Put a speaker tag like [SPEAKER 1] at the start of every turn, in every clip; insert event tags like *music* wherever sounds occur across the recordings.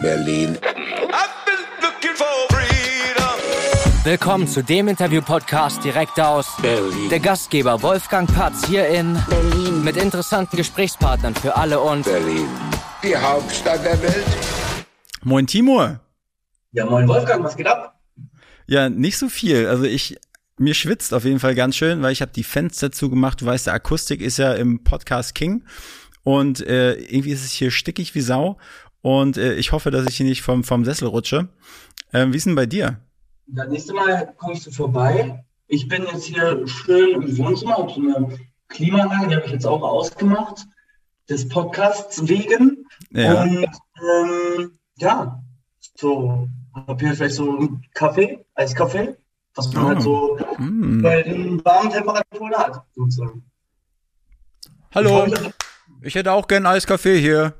[SPEAKER 1] Berlin.
[SPEAKER 2] Willkommen zu dem Interview-Podcast direkt aus
[SPEAKER 1] Berlin.
[SPEAKER 2] der Gastgeber Wolfgang Patz hier in
[SPEAKER 3] Berlin.
[SPEAKER 2] mit interessanten Gesprächspartnern für alle und
[SPEAKER 1] Berlin. Die Hauptstadt der Welt.
[SPEAKER 4] Moin Timur.
[SPEAKER 5] Ja, moin Wolfgang, was geht ab?
[SPEAKER 4] Ja, nicht so viel. Also ich, mir schwitzt auf jeden Fall ganz schön, weil ich habe die Fenster zugemacht. Du weißt, der Akustik ist ja im Podcast King. Und äh, irgendwie ist es hier stickig wie Sau. Und äh, ich hoffe, dass ich hier nicht vom, vom Sessel rutsche. Ähm, wie ist denn bei dir?
[SPEAKER 5] Das nächste Mal kommst du vorbei. Ich bin jetzt hier schön im Wohnzimmer, habe so eine Klimaanlage, die habe ich jetzt auch ausgemacht, des Podcasts wegen.
[SPEAKER 4] Ja.
[SPEAKER 5] Und ähm, ja, so, habe hier vielleicht so einen Kaffee, Eiskaffee, was man
[SPEAKER 4] Oh.
[SPEAKER 5] halt so
[SPEAKER 4] Mm.
[SPEAKER 5] bei den warmen Temperaturen hat, sozusagen.
[SPEAKER 4] Hallo. Ich hätte auch gern Eiskaffee hier.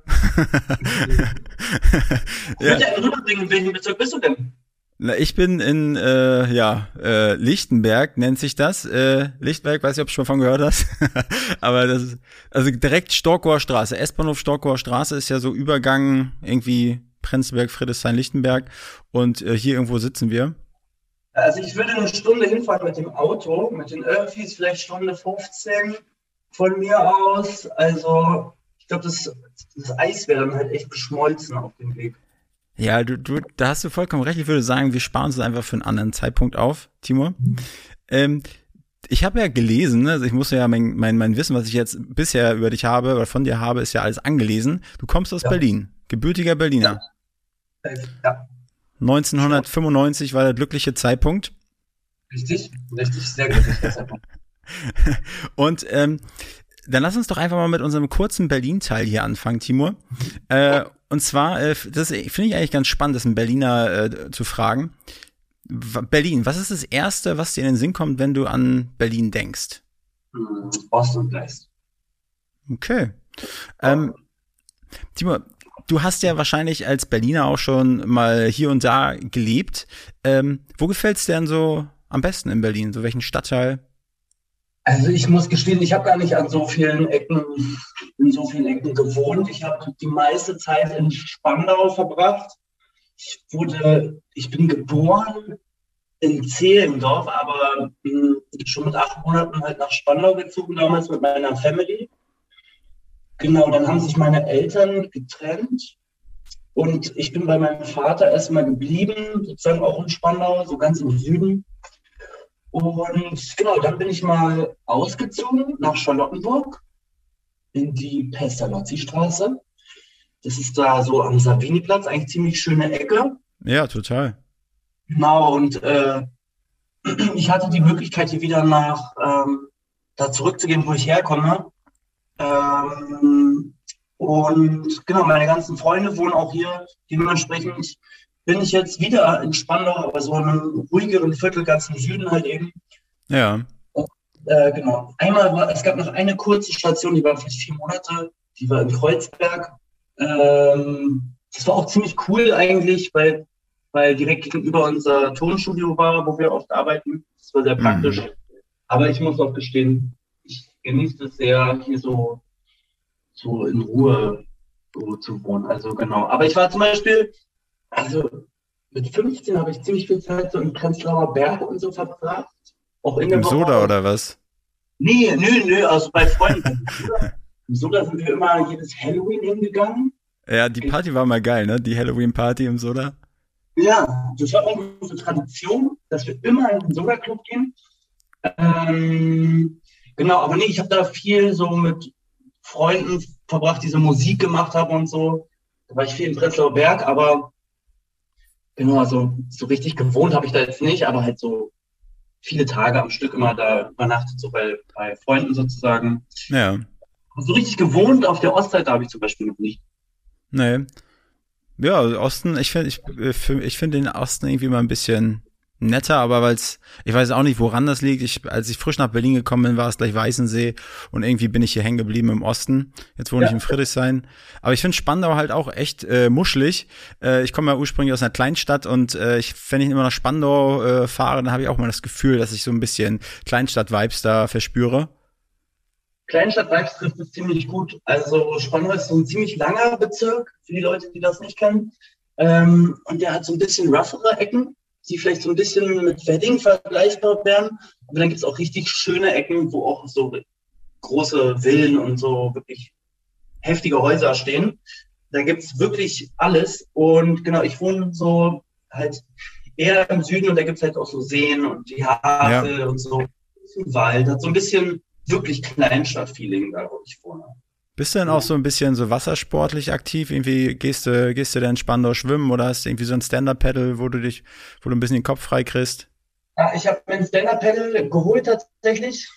[SPEAKER 5] Ich *laughs* ja rüberbringen, in welchem Bezirk bist du denn?
[SPEAKER 4] Na, ich bin in äh, ja äh, Lichtenberg nennt sich das. Äh, Lichtenberg, weiß nicht, ob du schon von gehört hast. *laughs* Aber das ist also direkt Storkower Straße. S-Bahnhof Storkower Straße ist ja so Übergang irgendwie Prenzlberg, Friedrichshain, Lichtenberg. Und äh, hier irgendwo sitzen wir.
[SPEAKER 5] Also ich würde eine Stunde hinfahren mit dem Auto, mit den Öffis vielleicht Stunde 15 von mir aus. Also ich glaube, das, das Eis wäre dann halt echt geschmolzen auf dem Weg.
[SPEAKER 4] Ja, du, du, da hast du vollkommen recht. Ich würde sagen, wir sparen es einfach für einen anderen Zeitpunkt auf, Timur. Ähm, ich habe ja gelesen, ne, also ich muss ja mein, mein, mein Wissen, was ich jetzt bisher über dich habe oder von dir habe, ist ja alles angelesen. Du kommst aus
[SPEAKER 5] Ja.
[SPEAKER 4] Berlin, gebürtiger Berliner.
[SPEAKER 5] Ja,
[SPEAKER 4] 1995 war der glückliche Zeitpunkt.
[SPEAKER 5] richtig, richtig, sehr glücklich. deshalb.
[SPEAKER 4] Und ähm, dann lass uns doch einfach mal mit unserem kurzen Berlin-Teil hier anfangen, Timur. Äh, und zwar, äh, das finde ich eigentlich ganz spannend, das einen Berliner äh, zu fragen. Berlin, was ist das Erste, was dir in den Sinn kommt, wenn du an Berlin denkst?
[SPEAKER 5] Ost und West.
[SPEAKER 4] Okay. Ähm, Timur, du hast ja wahrscheinlich als Berliner auch schon mal hier und da gelebt. Ähm, wo gefällt's dir denn so am besten in Berlin? So welchen Stadtteil?
[SPEAKER 5] Also ich muss gestehen, ich habe gar nicht an so vielen Ecken, in so vielen Ecken gewohnt. Ich habe die meiste Zeit in Spandau verbracht. Ich wurde, ich bin geboren in Zehlendorf, aber mh, schon mit acht Monaten halt nach Spandau gezogen, damals mit meiner Family. Genau, dann haben sich meine Eltern getrennt und ich bin bei meinem Vater erstmal geblieben, sozusagen auch in Spandau, so ganz im Süden. Und genau, dann bin ich mal ausgezogen nach Charlottenburg in die Pestalozzi-Straße. Das ist da so am Saviniplatz, eigentlich ziemlich schöne Ecke.
[SPEAKER 4] Ja, total.
[SPEAKER 5] Genau, und äh, ich hatte die Möglichkeit, hier wieder nach ähm, da zurückzugehen, wo ich herkomme. Ähm, und genau, meine ganzen Freunde wohnen auch hier. Dementsprechend bin ich jetzt wieder in Spandau, aber so in einem ruhigeren Viertel, ganz im Süden halt eben.
[SPEAKER 4] Ja.
[SPEAKER 5] Äh, genau. Einmal war, es gab noch eine kurze Station, die war vielleicht vier Monate, die war in Kreuzberg. Ähm, das war auch ziemlich cool eigentlich, weil, weil direkt gegenüber unser Tonstudio war, wo wir oft arbeiten. Das war sehr
[SPEAKER 4] Mhm.
[SPEAKER 5] praktisch. Aber ich muss auch gestehen, ich genieße es sehr, hier so, so in Ruhe so zu wohnen. Also genau. Aber ich war zum Beispiel, also mit 15 habe ich ziemlich viel Zeit so im Prenzlauer Berg und so verbracht. Auch in
[SPEAKER 4] Im
[SPEAKER 5] Woche.
[SPEAKER 4] Soda oder was?
[SPEAKER 5] Nee, nö, nö, also bei Freunden. Im Soda sind wir immer jedes Halloween hingegangen.
[SPEAKER 4] Ja, die Party war mal geil, ne? Die Halloween-Party im Soda.
[SPEAKER 5] Ja, das war unsere Tradition, dass wir immer in den Soda-Club gehen. Ähm, genau, aber nee, ich habe da viel so mit Freunden verbracht, die so Musik gemacht haben und so. Da war ich viel in Prenzlauer Berg, aber genau, also so richtig gewohnt habe ich da jetzt nicht, aber halt so viele Tage am Stück immer da übernachtet, so bei, bei Freunden sozusagen.
[SPEAKER 4] Ja.
[SPEAKER 5] So richtig gewohnt auf der Ostseite habe ich zum Beispiel noch nicht.
[SPEAKER 4] Nee. Ja, Osten, ich finde ich, äh, ich finde den Osten irgendwie mal ein bisschen netter, aber weil's, ich weiß auch nicht, woran das liegt. Ich, als ich frisch nach Berlin gekommen bin, war es gleich Weißensee und irgendwie bin ich hier hängen geblieben im Osten. Jetzt wohne ich
[SPEAKER 5] Ja.
[SPEAKER 4] in Friedrichshain. Aber ich finde Spandau halt auch echt äh, muschelig. Äh, ich komme ja ursprünglich aus einer Kleinstadt und äh, ich, wenn ich immer nach Spandau äh, fahre, dann habe ich auch mal das Gefühl, dass ich so ein bisschen Kleinstadt-Vibes da verspüre.
[SPEAKER 5] Kleinstadt-Vibes trifft es ziemlich gut. Also Spandau ist so ein ziemlich langer Bezirk, für die Leute, die das nicht kennen. Ähm, und der hat so ein bisschen roughere Ecken, die vielleicht so ein bisschen mit Wedding vergleichbar wären. Aber dann gibt es auch richtig schöne Ecken, wo auch so große Villen und so wirklich heftige Häuser stehen. Da gibt es wirklich alles. Und genau, ich wohne so halt eher im Süden und da gibt es halt auch so Seen und die Havel ja. und so. Wald, hat so ein bisschen wirklich Kleinstadt-Feeling da, wo ich wohne.
[SPEAKER 4] Bist du denn auch so ein bisschen so wassersportlich aktiv? Irgendwie gehst du, gehst du denn Spandau schwimmen oder hast du irgendwie so ein Stand-Up-Paddle, wo du dich, wo du ein bisschen den Kopf frei kriegst?
[SPEAKER 5] Ja, ich habe mein Stand-Up-Paddle geholt tatsächlich.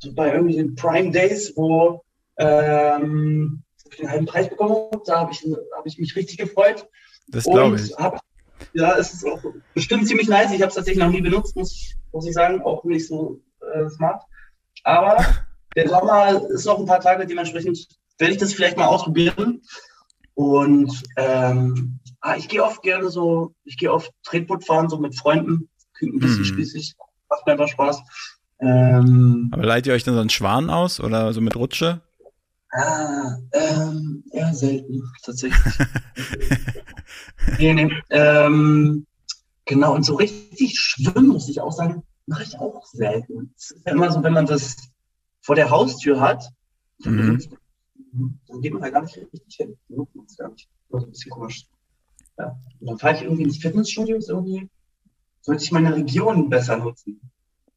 [SPEAKER 5] So bei irgendwelchen Prime Days, wo ähm, ich den halben Preis bekommen habe. Da habe ich, hab ich mich richtig gefreut.
[SPEAKER 4] Das glaube ich.
[SPEAKER 5] Hab, ja, es ist auch bestimmt ziemlich nice. Ich habe es tatsächlich noch nie benutzt, muss, muss ich sagen. Auch nicht so äh, smart. Aber *laughs* der Sommer ist noch ein paar Tage, dementsprechend werde ich das vielleicht mal ausprobieren. Und ähm, ah, ich gehe oft gerne so, ich gehe oft Tretboot fahren, so mit Freunden. Klingt ein bisschen mhm. spießig, macht mir einfach Spaß.
[SPEAKER 4] Ähm, Aber leitet ihr euch dann so einen Schwan aus oder so mit Rutsche?
[SPEAKER 5] Ah, ähm, eher selten, tatsächlich. *laughs* nee, nee. Ähm, genau, und so richtig schwimmen, muss ich auch sagen, mache ich auch selten. Es ist ja immer so, wenn man das vor der Haustür hat, mhm. Dann geht man da gar nicht richtig hin. Das ist gar nicht. Das ist ein bisschen komisch. Ja. Und dann fahre ich irgendwie ins Fitnessstudio, irgendwie sollte ich meine Region besser nutzen.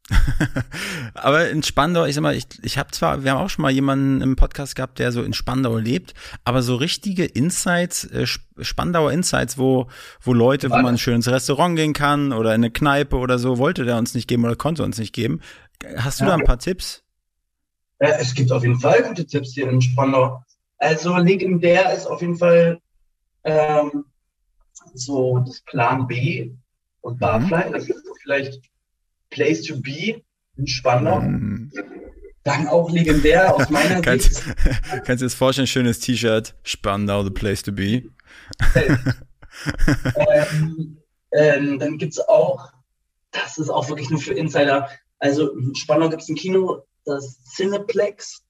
[SPEAKER 5] *laughs*
[SPEAKER 4] aber in Spandau, ich sag mal, ich, ich habe zwar, wir haben auch schon mal jemanden im Podcast gehabt, der so in Spandau lebt, aber so richtige Insights, äh, Spandauer Insights, wo, wo Leute, wo man schön ins Restaurant gehen kann oder in eine Kneipe oder so, wollte der uns nicht geben oder konnte uns nicht geben. Hast du ja. da ein paar Tipps?
[SPEAKER 5] Ja, es gibt auf jeden Fall gute Tipps hier in Spandau. Also legendär ist auf jeden Fall ähm, so das Plan B und Barfly. Mhm. Das ist vielleicht Place to Be in Spandau. Mhm. Dann auch legendär aus meiner *laughs*
[SPEAKER 4] kannst,
[SPEAKER 5] Sicht. *laughs*
[SPEAKER 4] Kannst du dir das vorstellen, schönes T-Shirt, Spandau, the place to be. *laughs*
[SPEAKER 5] ähm, ähm, dann gibt es auch, das ist auch wirklich nur für Insider, also in Spandau gibt es ein Kino, das Cineplex.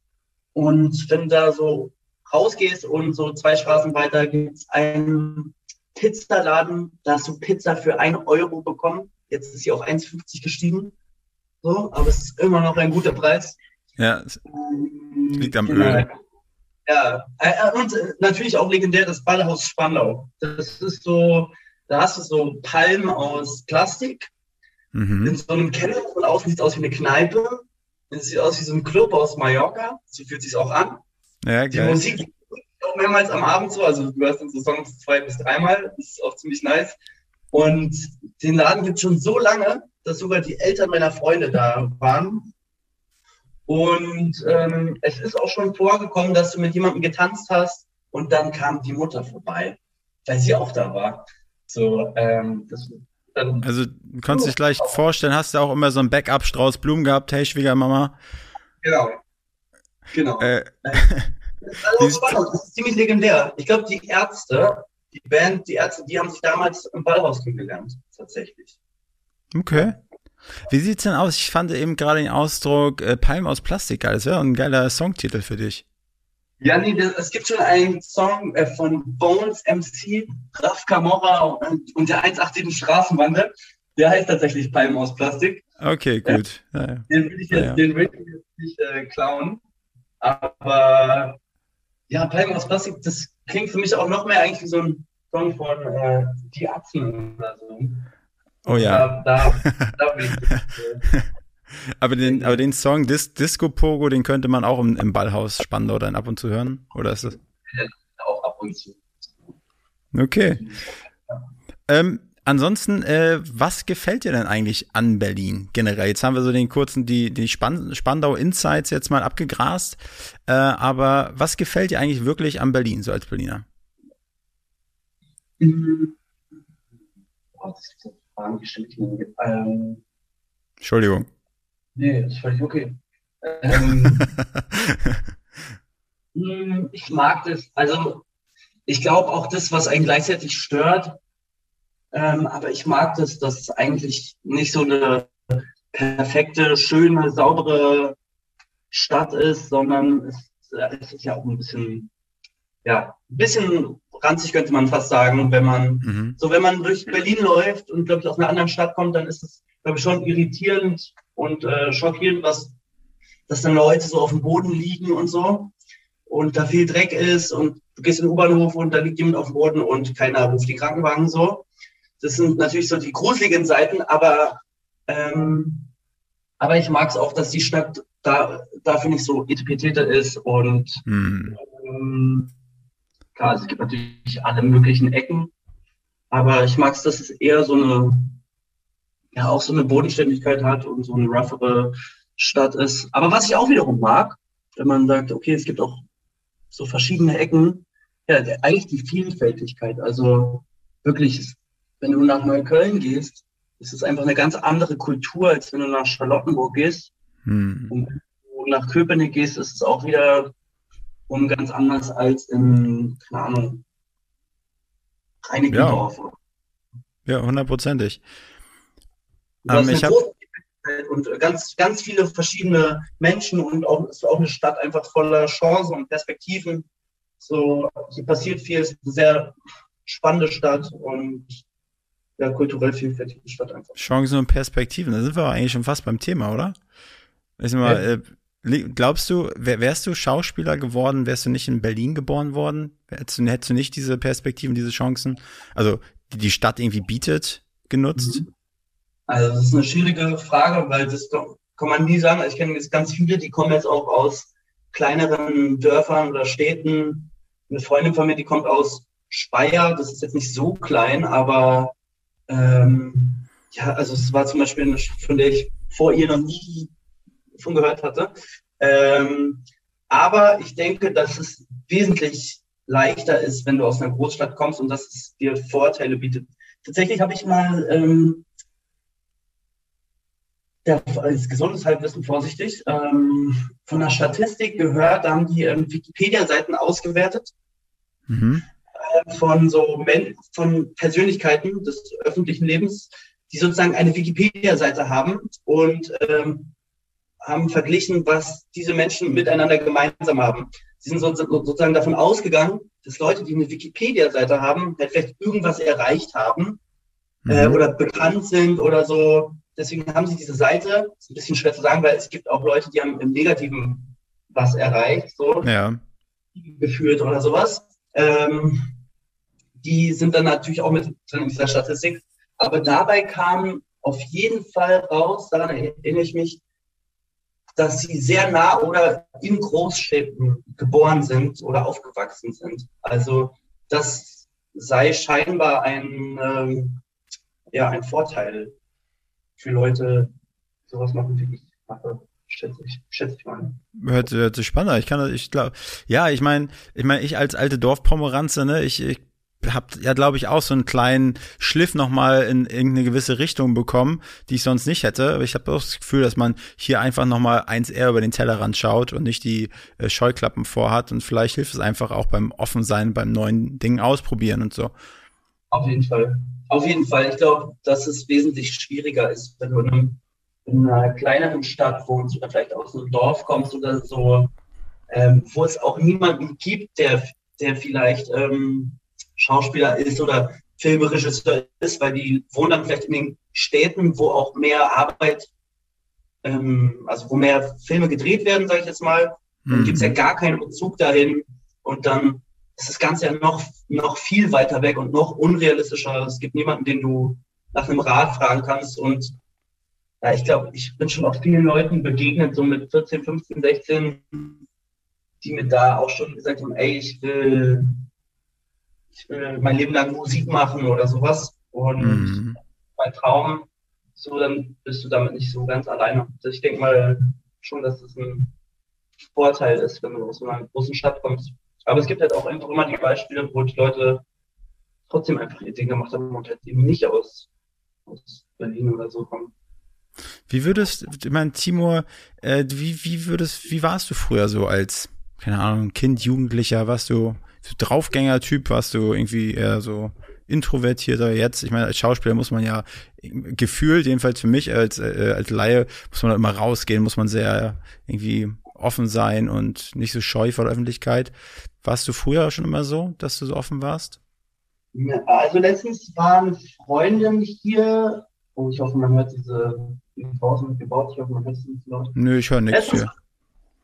[SPEAKER 5] Und wenn du da so rausgehst und so zwei Straßen weiter gibt es einen Pizzaladen, da hast du Pizza für ein Euro bekommen. Jetzt ist sie auf 1,50 gestiegen. So, aber es ist immer noch ein guter Preis.
[SPEAKER 4] Ja, es liegt am genau. Öl.
[SPEAKER 5] Ja, äh, äh, und äh, natürlich auch legendär das Ballhaus Spandau. Das ist so, da hast du so Palmen aus Plastik mhm. in so einem Keller. Von außen sieht es aus wie eine Kneipe. Es sieht aus wie so ein Club aus Mallorca. So fühlt sich auch an.
[SPEAKER 4] Ja,
[SPEAKER 5] Die Musik auch mehrmals am Abend so. Also du hörst den Songs zwei bis dreimal. Das ist auch ziemlich nice. Und den Laden gibt es schon so lange, dass sogar die Eltern meiner Freunde da waren. Und ähm, es ist auch schon vorgekommen, dass du mit jemandem getanzt hast und dann kam die Mutter vorbei, weil sie auch da war. So, ähm, das,
[SPEAKER 4] dann, also du kannst dich gleich vorstellen, hast du auch immer so einen Backup-Strauß Blumen gehabt, hey Schwiegermama?
[SPEAKER 5] Genau. Genau. Äh, das, *laughs* ist das ist ziemlich legendär. Ich glaube, die Ärzte die Band, die Ärzte, die haben sich damals im Ballhaus kennengelernt, tatsächlich.
[SPEAKER 4] Okay. Wie sieht's denn aus? Ich fand eben gerade den Ausdruck äh, Palm aus Plastik geil. Das wäre ein geiler Songtitel für dich.
[SPEAKER 5] Ja, nee, das, es gibt schon einen Song äh, von Bones MC, Raf Camorra und, und der 187 Straßenbande. Der heißt tatsächlich Palm aus Plastik.
[SPEAKER 4] Okay, gut. Ja, ja.
[SPEAKER 5] Den will ich jetzt, ja, den will ich jetzt nicht äh, klauen. Aber ja, Palm aus Plastik, das klingt für mich auch noch mehr eigentlich wie so ein Song von äh, Die Atzen oder so.
[SPEAKER 4] Oh ja. Da, da, da bin ich, *laughs* aber, den, aber den Song Dis Disco Pogo, den könnte man auch im, im Ballhaus Spandau dann ab und zu hören? Oder ist das?
[SPEAKER 5] Ja, auch ab und zu.
[SPEAKER 4] Okay. Ähm, ansonsten, äh, was gefällt dir denn eigentlich an Berlin generell? Jetzt haben wir so den kurzen, die, die Span Spandau Insights jetzt mal abgegrast. Äh, aber was gefällt dir eigentlich wirklich an Berlin, so als Berliner?
[SPEAKER 5] Mhm. Oh, das ist eine Frage gestellt. Ähm,
[SPEAKER 4] Entschuldigung.
[SPEAKER 5] Nee, das ist völlig okay. Ähm, *laughs* hm, ich mag das. Also, ich glaube auch das, was einen gleichzeitig stört. Ähm, aber ich mag das, dass es eigentlich nicht so eine perfekte, schöne, saubere Stadt ist, sondern es, es ist ja auch ein bisschen ja, ein bisschen ranzig könnte man fast sagen, wenn man, mhm. so wenn man durch Berlin läuft und, glaube ich, aus einer anderen Stadt kommt, dann ist es, glaube ich, schon irritierend und äh, schockierend, was, dass dann Leute so auf dem Boden liegen und so und da viel Dreck ist und du gehst in den U-Bahnhof und da liegt jemand auf dem Boden und keiner ruft die Krankenwagen so. Das sind natürlich so die gruseligen Seiten, aber, ähm, aber ich mag es auch, dass die Stadt da, dafür nicht so etipetierter ist und mhm. ähm, klar, es gibt natürlich alle möglichen Ecken, aber ich mag es, dass es eher so eine, ja, auch so eine Bodenständigkeit hat und so eine roughere Stadt ist. Aber was ich auch wiederum mag, wenn man sagt, okay, es gibt auch so verschiedene Ecken, ja, eigentlich die Vielfältigkeit. Also wirklich, wenn du nach Neukölln gehst, ist es einfach eine ganz andere Kultur, als wenn du nach Charlottenburg gehst. Hm. Und wenn du nach Köpenick gehst, ist es auch wieder um ganz anders als in, keine Ahnung,
[SPEAKER 4] Reinickendorf. Ja, hundertprozentig.
[SPEAKER 5] Ähm, ich habe und ganz, ganz viele verschiedene Menschen und auch, ist auch eine Stadt einfach voller Chancen und Perspektiven. So, hier passiert viel, es ist eine sehr spannende Stadt und ja, kulturell vielfältige Stadt einfach.
[SPEAKER 4] Chancen und Perspektiven, da sind wir eigentlich schon fast beim Thema, oder? Mal, ja. äh, Glaubst du, wärst du Schauspieler geworden, wärst du nicht in Berlin geboren worden? Hättest du, hättest du nicht diese Perspektiven, diese Chancen, also die die Stadt irgendwie bietet, genutzt? Mhm.
[SPEAKER 5] Also das ist eine schwierige Frage, weil das kann man nie sagen. Ich kenne jetzt ganz viele, die kommen jetzt auch aus kleineren Dörfern oder Städten. Eine Freundin von mir, die kommt aus Speyer, das ist jetzt nicht so klein, aber ähm, ja, also es war zum Beispiel eine, von der ich vor ihr noch nie von gehört hatte. Ähm, aber ich denke, dass es wesentlich leichter ist, wenn du aus einer Großstadt kommst und dass es dir Vorteile bietet. Tatsächlich habe ich mal ähm, der, als gesundes Halbwissen vorsichtig, ähm, von der Statistik gehört, da haben die ähm, Wikipedia-Seiten ausgewertet mhm. äh, von so Men von Persönlichkeiten des öffentlichen Lebens, die sozusagen eine Wikipedia-Seite haben und ähm, haben verglichen, was diese Menschen miteinander gemeinsam haben. Sie sind sozusagen davon ausgegangen, dass Leute, die eine Wikipedia-Seite haben, halt vielleicht irgendwas erreicht haben äh, mhm. äh, oder bekannt sind oder so. Deswegen haben sie diese Seite. Ist ein bisschen schwer zu sagen, weil es gibt auch Leute, die haben im Negativen was erreicht, so ja. geführt oder sowas. Ähm, die sind dann natürlich auch mit drin in dieser Statistik. Aber dabei kam auf jeden Fall raus, daran erinnere ich mich, dass sie sehr nah oder in Großstädten geboren sind oder aufgewachsen sind. Also das sei scheinbar ein, ähm, ja, ein Vorteil für Leute, sowas machen wie ich mache. Schätze ich, schätze ich mal.
[SPEAKER 4] Hört, hört sich spannend. Ich kann, ich glaube, ja, ich meine, ich meine, ich als alte Dorfpomeranze, ne, ich, ich habe ja, glaube ich, auch so einen kleinen Schliff nochmal in irgendeine gewisse Richtung bekommen, die ich sonst nicht hätte. Aber ich habe auch das Gefühl, dass man hier einfach nochmal eins eher über den Tellerrand schaut und nicht die äh, Scheuklappen vorhat. Und vielleicht hilft es einfach auch beim Offensein, beim neuen Dingen ausprobieren und so.
[SPEAKER 5] Auf jeden Fall. Auf jeden Fall. Ich glaube, dass es wesentlich schwieriger ist, wenn du in, einem, in einer kleineren Stadt wohnst oder vielleicht aus einem Dorf kommst oder so, ähm, wo es auch niemanden gibt, der, der vielleicht ähm, Schauspieler ist oder Filmregisseur ist, weil die wohnen dann vielleicht in den Städten, wo auch mehr Arbeit, ähm, also wo mehr Filme gedreht werden, sage ich jetzt mal. Dann mhm. gibt es ja gar keinen Bezug dahin und dann ist das Ganze ja noch, noch viel weiter weg und noch unrealistischer. Es gibt niemanden, den du nach einem Rat fragen kannst und ja, ich glaube, ich bin schon auch vielen Leuten begegnet, so mit 14, 15, 16, die mir da auch schon gesagt haben, ey, ich will ich will mein Leben lang Musik machen oder sowas. Und mhm. mein Traum, so dann bist du damit nicht so ganz alleine. Also ich denke mal schon, dass das ein Vorteil ist, wenn du aus so einer großen Stadt kommst. Aber es gibt halt auch einfach immer die Beispiele, wo die Leute trotzdem einfach ihr Ding gemacht haben und halt eben nicht aus, aus Berlin oder so kommen.
[SPEAKER 4] Wie würdest, ich meine, Timur, äh, wie, wie würdest, wie warst du früher so als, keine Ahnung, Kind, Jugendlicher? Warst du Draufgänger-Typ, warst du irgendwie eher so introvertierter jetzt. Ich meine, als Schauspieler muss man ja gefühlt, jedenfalls für mich als, äh, als Laie, muss man immer rausgehen, muss man sehr irgendwie offen sein und nicht so scheu vor der Öffentlichkeit. Warst du früher schon immer so, dass du so offen warst?
[SPEAKER 5] Also letztens waren Freundinnen hier. Oh, ich hoffe, man hört diese draußen gebaut. Ich hoffe, man hört es nicht laut.
[SPEAKER 4] Nö, ich höre nichts hier.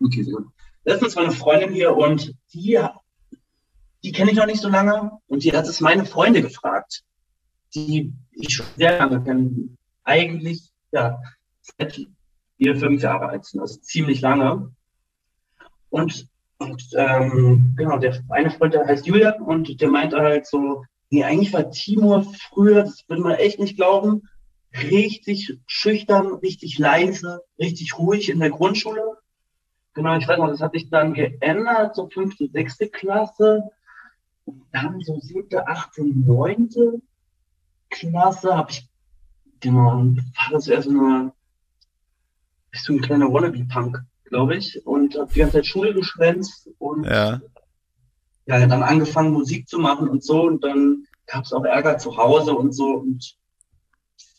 [SPEAKER 5] Okay, sehr gut. Letztens war eine Freundin hier und die, die kenne ich noch nicht so lange und die hat es meine Freunde gefragt, die ich schon sehr lange kenne. Eigentlich, ja, seit vier, fünf Jahre alt sind, also ziemlich lange. Und, und ähm, genau, der eine Freund, der heißt Julian und der meinte halt so, nee, eigentlich war Timur früher, das würde man echt nicht glauben, richtig schüchtern, richtig leise, richtig ruhig in der Grundschule. Genau, ich weiß noch, das hat sich dann geändert, so fünfte, sechste Klasse. Und dann so siebte, achte, neunte Klasse habe ich, genau, war das so eine, bist du ein kleiner Wannabe-Punk, glaube ich, und habe die ganze Zeit Schule geschwänzt und
[SPEAKER 4] Ja.
[SPEAKER 5] ja, dann angefangen Musik zu machen und so und dann gab es auch Ärger zu Hause und so und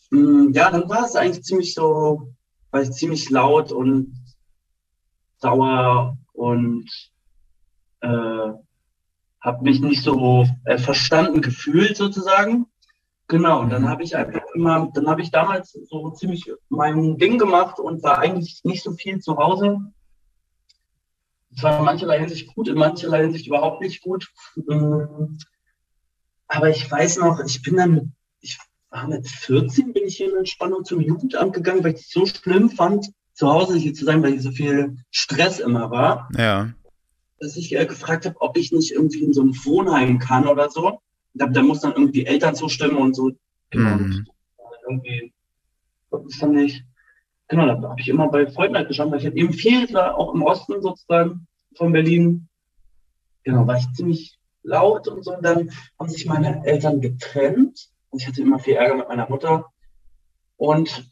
[SPEAKER 5] mh, ja, dann war es eigentlich ziemlich so, war ich ziemlich laut und sauer und äh, habe mich nicht so äh, verstanden gefühlt sozusagen. Genau, und dann habe ich einfach immer, dann habe ich damals so ziemlich mein Ding gemacht und war eigentlich nicht so viel zu Hause. Es war in mancherlei Hinsicht gut, in mancherlei Hinsicht überhaupt nicht gut. Mm, Aber ich weiß noch, ich bin dann, ich war mit 14, bin ich hier in Entspannung zum Jugendamt gegangen, weil ich es so schlimm fand, zu Hause hier zu sein, weil hier so viel Stress immer war,
[SPEAKER 4] Ja.
[SPEAKER 5] dass ich äh, gefragt habe, ob ich nicht irgendwie in so ein Wohnheim kann oder so. Da, da muss dann irgendwie Eltern zustimmen und so.
[SPEAKER 4] Mhm.
[SPEAKER 5] Irgendwie, das fand ich, genau, da habe ich immer bei Freunden halt geschaut, weil ich halt eben viel war, auch im Osten sozusagen von Berlin. Genau, war ich ziemlich laut und so. Und dann haben sich meine Eltern getrennt. Und ich hatte immer viel Ärger mit meiner Mutter. Und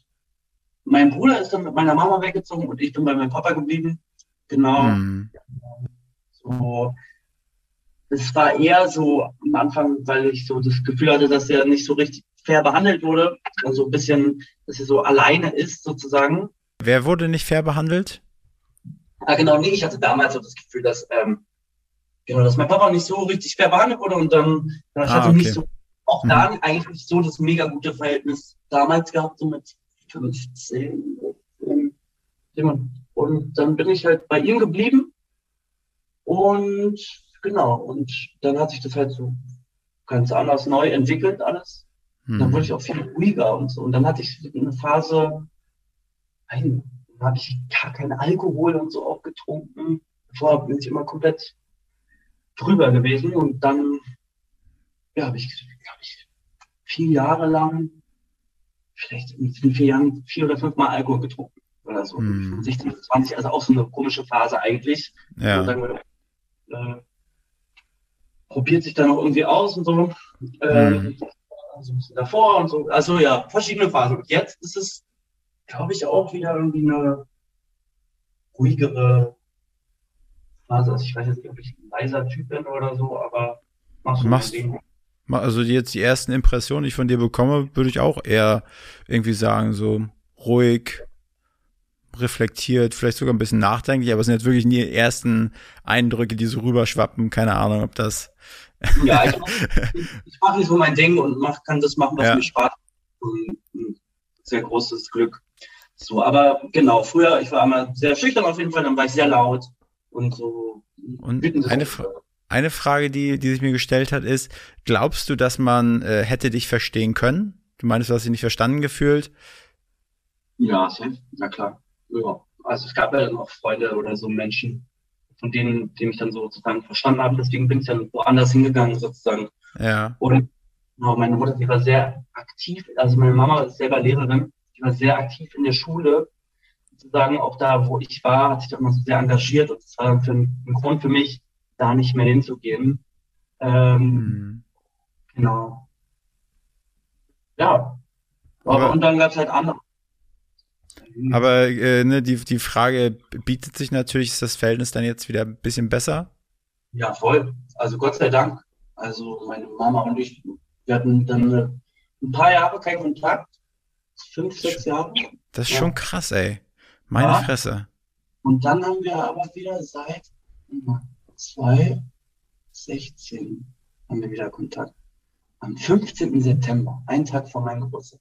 [SPEAKER 5] mein Bruder ist dann mit meiner Mama weggezogen und ich bin bei meinem Papa geblieben. Genau.
[SPEAKER 4] Mhm.
[SPEAKER 5] So, es war eher so am Anfang, weil ich so das Gefühl hatte, dass er nicht so richtig fair behandelt wurde. Also ein bisschen, dass er so alleine ist, sozusagen.
[SPEAKER 4] Wer wurde nicht fair behandelt?
[SPEAKER 5] Ah, genau, nee, ich hatte damals so das Gefühl, dass, ähm, genau, dass mein Papa nicht so richtig fair behandelt wurde und dann, dann ich
[SPEAKER 4] Ah,
[SPEAKER 5] hatte
[SPEAKER 4] okay.
[SPEAKER 5] nicht so, auch da eigentlich nicht so das mega gute Verhältnis damals gehabt, so mit 15. ähm, Und dann bin ich halt bei ihm geblieben und genau, und dann hat sich das halt so ganz anders neu entwickelt alles. Dann
[SPEAKER 4] Mhm.
[SPEAKER 5] wurde ich auch viel ruhiger und so. Und dann hatte ich eine Phase, nein, dann habe ich gar keinen Alkohol und so auch getrunken. Vorher bin ich immer komplett drüber gewesen. Und dann, ja, habe ich, glaube ich, vier Jahre lang, vielleicht in vier Jahren vier oder fünf Mal Alkohol getrunken. Oder so. Von 16 bis 20, also auch so eine komische Phase eigentlich.
[SPEAKER 4] Ja.
[SPEAKER 5] wir, äh, probiert sich dann auch irgendwie aus und so. Ähm, so ein bisschen davor und so. Also ja, verschiedene Phasen. Und jetzt ist es, glaube ich, auch wieder irgendwie eine ruhigere Phase. Also ich weiß jetzt nicht, ob ich ein leiser Typ bin oder so, aber
[SPEAKER 4] Machst-
[SPEAKER 5] mein Ding.
[SPEAKER 4] Ma- Also jetzt die ersten Impressionen, die ich von dir bekomme, würde ich auch eher irgendwie sagen, so ruhig, reflektiert, vielleicht sogar ein bisschen nachdenklich, aber es sind jetzt wirklich nie die ersten Eindrücke, die so rüberschwappen. Keine Ahnung, ob das.
[SPEAKER 5] Ja, ich, *laughs* ich mache nicht so mein Ding und mach, kann das machen, was
[SPEAKER 4] Ja.
[SPEAKER 5] mir Spaß macht. Ein sehr großes Glück. So, aber genau, früher, ich war immer sehr schüchtern auf jeden Fall, dann war ich sehr laut und so.
[SPEAKER 4] Und eine. Fra eine Frage, die, die sich mir gestellt hat, ist, glaubst du, dass man äh, hätte dich verstehen können? Du meinst, du hast dich nicht verstanden gefühlt?
[SPEAKER 5] Ja, safe. na klar. Ja. Also es gab ja dann auch Freunde oder so Menschen, von denen, die mich dann sozusagen verstanden haben. Deswegen bin ich dann woanders hingegangen sozusagen.
[SPEAKER 4] Ja.
[SPEAKER 5] Und genau, meine Mutter, die war sehr aktiv, also meine Mama ist selber Lehrerin, die war sehr aktiv in der Schule. Sozusagen auch da, wo ich war, hat sich doch immer so sehr engagiert und das war dann für ein, Grund für mich, da nicht mehr hinzugehen. Ähm,
[SPEAKER 4] Hm.
[SPEAKER 5] Genau. Ja. Aber,
[SPEAKER 4] Aber-
[SPEAKER 5] und dann gab es halt andere.
[SPEAKER 4] Aber äh, ne, die, die Frage bietet sich natürlich, ist das Verhältnis dann jetzt wieder ein bisschen besser?
[SPEAKER 5] Ja, voll. Also Gott sei Dank. Also meine Mama und ich, wir hatten dann äh, ein paar Jahre keinen Kontakt. Fünf, sechs Jahre.
[SPEAKER 4] Das ist
[SPEAKER 5] Ja.
[SPEAKER 4] schon krass, ey. Meine
[SPEAKER 5] Ja.
[SPEAKER 4] Fresse.
[SPEAKER 5] Und dann haben wir aber wieder seit 2016 haben wir wieder Kontakt. Am 15. September, einen Tag vor meinem Geburtstag.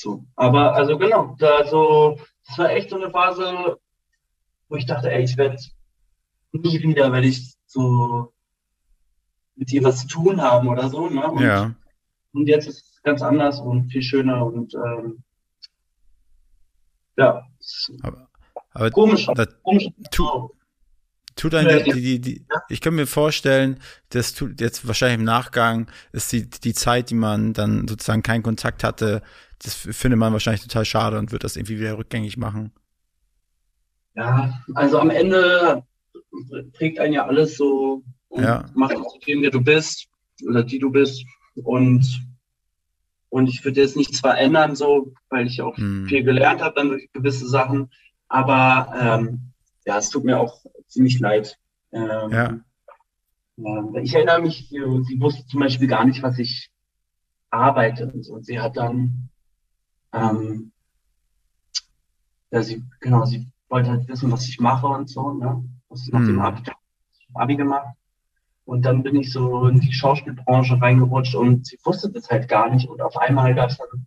[SPEAKER 5] So. Aber also genau, da so, das war echt so eine Phase, wo ich dachte, ey, ich werde nie wieder, werde ich so mit dir was zu tun haben oder so. Ne? Und,
[SPEAKER 4] Ja.
[SPEAKER 5] und jetzt ist es ganz anders und viel schöner und ähm, ja,
[SPEAKER 4] Aber, aber
[SPEAKER 5] komisch.
[SPEAKER 4] das
[SPEAKER 5] komisch.
[SPEAKER 4] tu- tut
[SPEAKER 5] Ja,
[SPEAKER 4] die, die, die, ich kann mir vorstellen, das tut jetzt wahrscheinlich im Nachgang ist die, die Zeit, die man dann sozusagen keinen Kontakt hatte, das findet man wahrscheinlich total schade und wird das irgendwie wieder rückgängig machen.
[SPEAKER 5] Ja, also am Ende prägt einen ja alles so und
[SPEAKER 4] Ja.
[SPEAKER 5] macht dich zu dem, der du bist oder die du bist. Und, und ich würde jetzt nichts verändern, so, weil ich auch
[SPEAKER 4] Hm.
[SPEAKER 5] viel gelernt habe dann durch gewisse Sachen. Aber ähm, ja, es tut mir auch ziemlich leid. Ähm,
[SPEAKER 4] Ja.
[SPEAKER 5] ja, ich erinnere mich, sie wusste zum Beispiel gar nicht, was ich arbeite und so. Und sie hat dann, ähm, ja, sie, genau, sie wollte halt wissen, was ich mache und so, ne? Was nach dem
[SPEAKER 4] Hm.
[SPEAKER 5] Abi, Abi gemacht. Und dann bin ich so in die Schauspielbranche reingerutscht und sie wusste das halt gar nicht. Und auf einmal gab es dann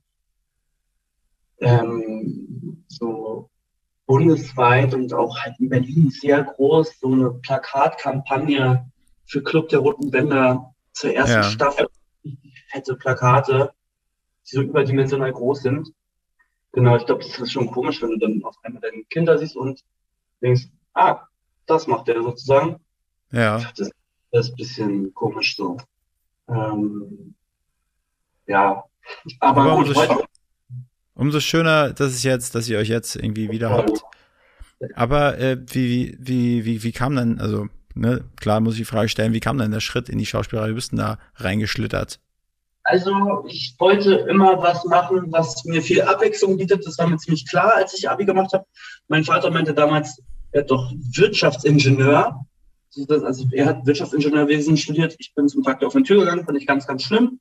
[SPEAKER 5] ähm, so bundesweit und auch halt in Berlin sehr groß so eine Plakatkampagne für Club der Roten Bänder zur ersten
[SPEAKER 4] Ja.
[SPEAKER 5] Staffel. Fette Plakate, die so überdimensional groß sind. Genau, ich glaube, das ist schon komisch, wenn du dann auf einmal deine Kinder siehst und denkst, ah, das macht der sozusagen.
[SPEAKER 4] Ja.
[SPEAKER 5] Das, das ist ein bisschen komisch so. Ähm, ja, aber,
[SPEAKER 4] Aber
[SPEAKER 5] gut, heute,
[SPEAKER 4] Umso schöner, dass es jetzt, dass ihr euch jetzt irgendwie wieder habt. Aber äh, wie, wie, wie, wie kam dann, also, ne, klar muss ich die Frage stellen, wie kam dann der Schritt in die Schauspielerei? Wie bist du denn da reingeschlittert?
[SPEAKER 5] Also ich wollte immer was machen, was mir viel Abwechslung bietet. Das war mir ziemlich klar, als ich Abi gemacht habe. Mein Vater meinte damals, er hat doch Wirtschaftsingenieur. So, das- Also er hat Wirtschaftsingenieurwesen studiert. Ich bin zum Tag der offenen Tür gegangen, fand ich ganz, ganz schlimm.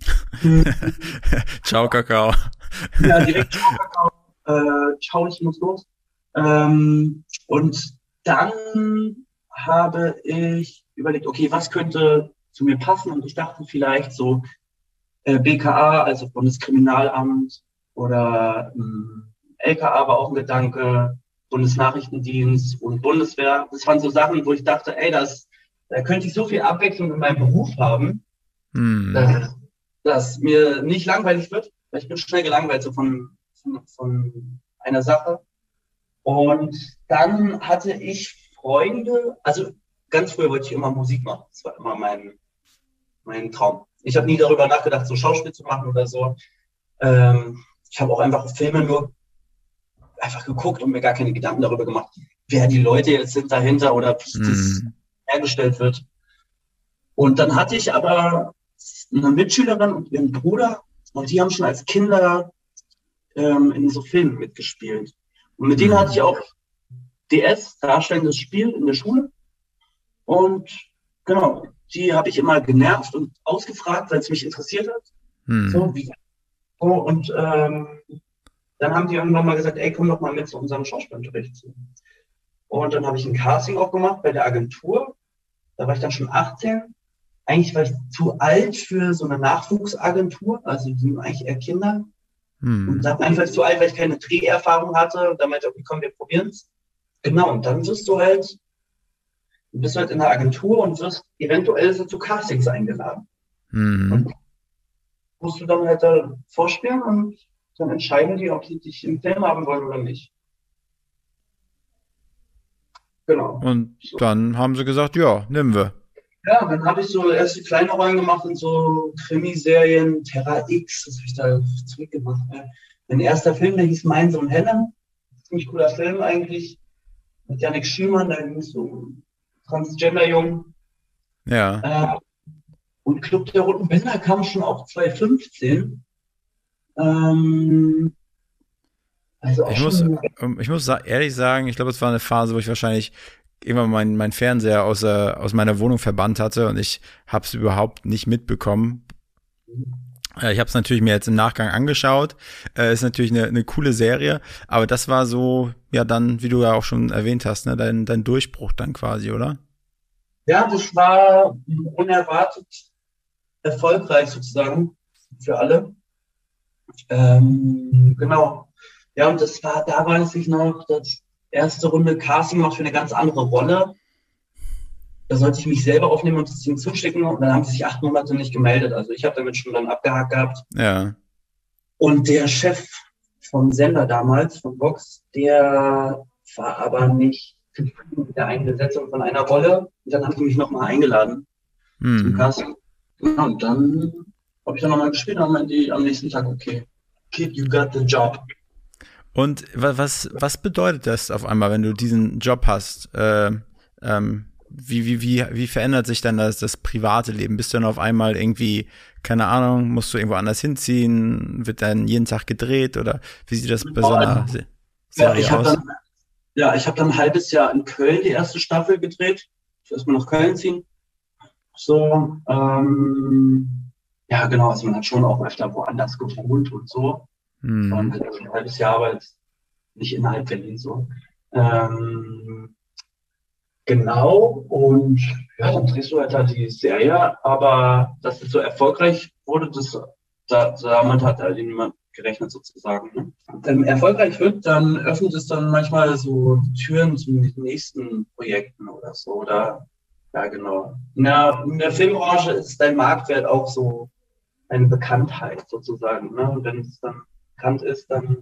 [SPEAKER 5] *laughs*
[SPEAKER 4] Ciao, Kakao.
[SPEAKER 5] Ja, direkt Ciao, Kakao. Äh, ciao, ich muss los. Ähm, und dann habe ich überlegt, okay, was könnte zu mir passen? Und ich dachte vielleicht so äh, BKA, also Bundeskriminalamt oder ähm, LKA war auch ein Gedanke, Bundesnachrichtendienst und Bundeswehr. Das waren so Sachen, wo ich dachte, ey, das, da könnte ich so viel Abwechslung in meinem Beruf haben
[SPEAKER 4] Hm.
[SPEAKER 5] dass, dass mir nicht langweilig wird, weil ich bin schnell gelangweilt so von, von, von einer Sache. Und dann hatte ich Freunde, also ganz früher wollte ich immer Musik machen. Das war immer mein, mein Traum. Ich habe nie darüber nachgedacht, so Schauspiel zu machen oder so. Ähm, ich habe auch einfach Filme nur einfach geguckt und mir gar keine Gedanken darüber gemacht, wer die Leute jetzt sind dahinter oder wie das
[SPEAKER 4] Hm.
[SPEAKER 5] hergestellt wird. Und dann hatte ich aber eine Mitschülerin und ihren Bruder und die haben schon als Kinder ähm, in so Filmen mitgespielt. Und mit denen
[SPEAKER 4] Mhm.
[SPEAKER 5] hatte ich auch DS, darstellendes Spiel in der Schule. Und genau, die habe ich immer genervt und ausgefragt, weil es mich interessiert hat.
[SPEAKER 4] Hm.
[SPEAKER 5] So, wie, so, und ähm, dann haben die irgendwann mal gesagt, ey, komm doch mal mit zu unserem Schauspielunterricht. Und dann habe ich ein Casting auch gemacht bei der Agentur. Da war ich dann schon 18. Eigentlich war ich zu alt für so eine Nachwuchsagentur, also die sind eigentlich eher Kinder.
[SPEAKER 4] Hm.
[SPEAKER 5] Und dann einfach zu alt, weil ich keine Dreherfahrung hatte. Und dann meinte ich, okay, komm, wir probieren's. Genau, und dann wirst du halt, du bist halt in der Agentur und wirst eventuell so zu Castings eingeladen
[SPEAKER 4] Hm.
[SPEAKER 5] musst du dann halt da vorspielen und dann entscheiden die, ob sie dich im Film haben wollen oder nicht. Genau.
[SPEAKER 4] Und dann haben sie gesagt, ja, nehmen wir.
[SPEAKER 5] Ja, dann habe ich so erste kleine Rollen gemacht in so Krimiserien, Terra X, was habe ich da zurückgemacht? Mein erster Film, der hieß Mein Sohn Helen. Ziemlich cooler Film eigentlich. Mit Janik Schümann, da ging es so um Transgender-Jungen.
[SPEAKER 4] Ja.
[SPEAKER 5] Äh, und Club der Roten Bänder kam schon auch 2015. Ähm, also auch
[SPEAKER 4] Ich muss, ähm, ich muss ehrlich sagen, ich glaube, es war eine Phase, wo ich wahrscheinlich irgendwann meinen mein Fernseher aus, äh, aus meiner Wohnung verbannt hatte und ich habe es überhaupt nicht mitbekommen. Ich habe es natürlich mir jetzt im Nachgang angeschaut. Äh, ist natürlich eine, eine coole Serie, aber das war so, ja dann, wie du ja auch schon erwähnt hast, ne, dein, dein Durchbruch dann quasi, oder?
[SPEAKER 5] Ja, das war unerwartet erfolgreich sozusagen für alle. Ähm, genau. Ja, und das war, da weiß ich noch, das erste Runde Casting noch für eine ganz andere Rolle. Da sollte ich mich selber aufnehmen und das Ding zuschicken und dann haben sie sich acht Monate nicht gemeldet. Also ich habe damit schon dann abgehakt gehabt.
[SPEAKER 4] Ja.
[SPEAKER 5] Und der Chef vom Sender damals, von Vox, der war aber nicht zufrieden mit der Einbesetzung von einer Rolle. Und dann haben sie mich nochmal eingeladen
[SPEAKER 4] Hm.
[SPEAKER 5] zum Casting. Ja, und dann habe ich dann nochmal gespielt und dann meinte die am nächsten Tag, okay, kid, you got the job.
[SPEAKER 4] Und wa- was, was bedeutet das auf einmal, wenn du diesen Job hast? Äh, ähm, wie, wie, wie, wie verändert sich dann das, das private Leben? Bist du dann auf einmal irgendwie, keine Ahnung, musst du irgendwo anders hinziehen? Wird dann jeden Tag gedreht oder wie sieht das bei so einer
[SPEAKER 5] Ja,
[SPEAKER 4] Serie
[SPEAKER 5] ich
[SPEAKER 4] aus?
[SPEAKER 5] dann, ja, ich habe dann ein halbes Jahr in Köln die erste Staffel gedreht. Ich muss erstmal nach Köln ziehen. So, ähm, ja, genau, also man hat schon auch öfter woanders gewohnt und so. Und
[SPEAKER 4] Hm.
[SPEAKER 5] halt ein halbes Jahr, aber jetzt nicht innerhalb Berlin so. Ähm, genau, und ja, dann drehst du halt da die Serie, aber dass es so erfolgreich wurde, das, da, damit hat halt niemand gerechnet sozusagen. Ne? Wenn erfolgreich wird, dann öffnet es dann manchmal so Türen zu den nächsten Projekten oder so. Oder ja, genau. In der, in der Filmbranche ist dein Marktwert auch so eine Bekanntheit sozusagen. Ne? Und wenn es dann bekannt ist, dann,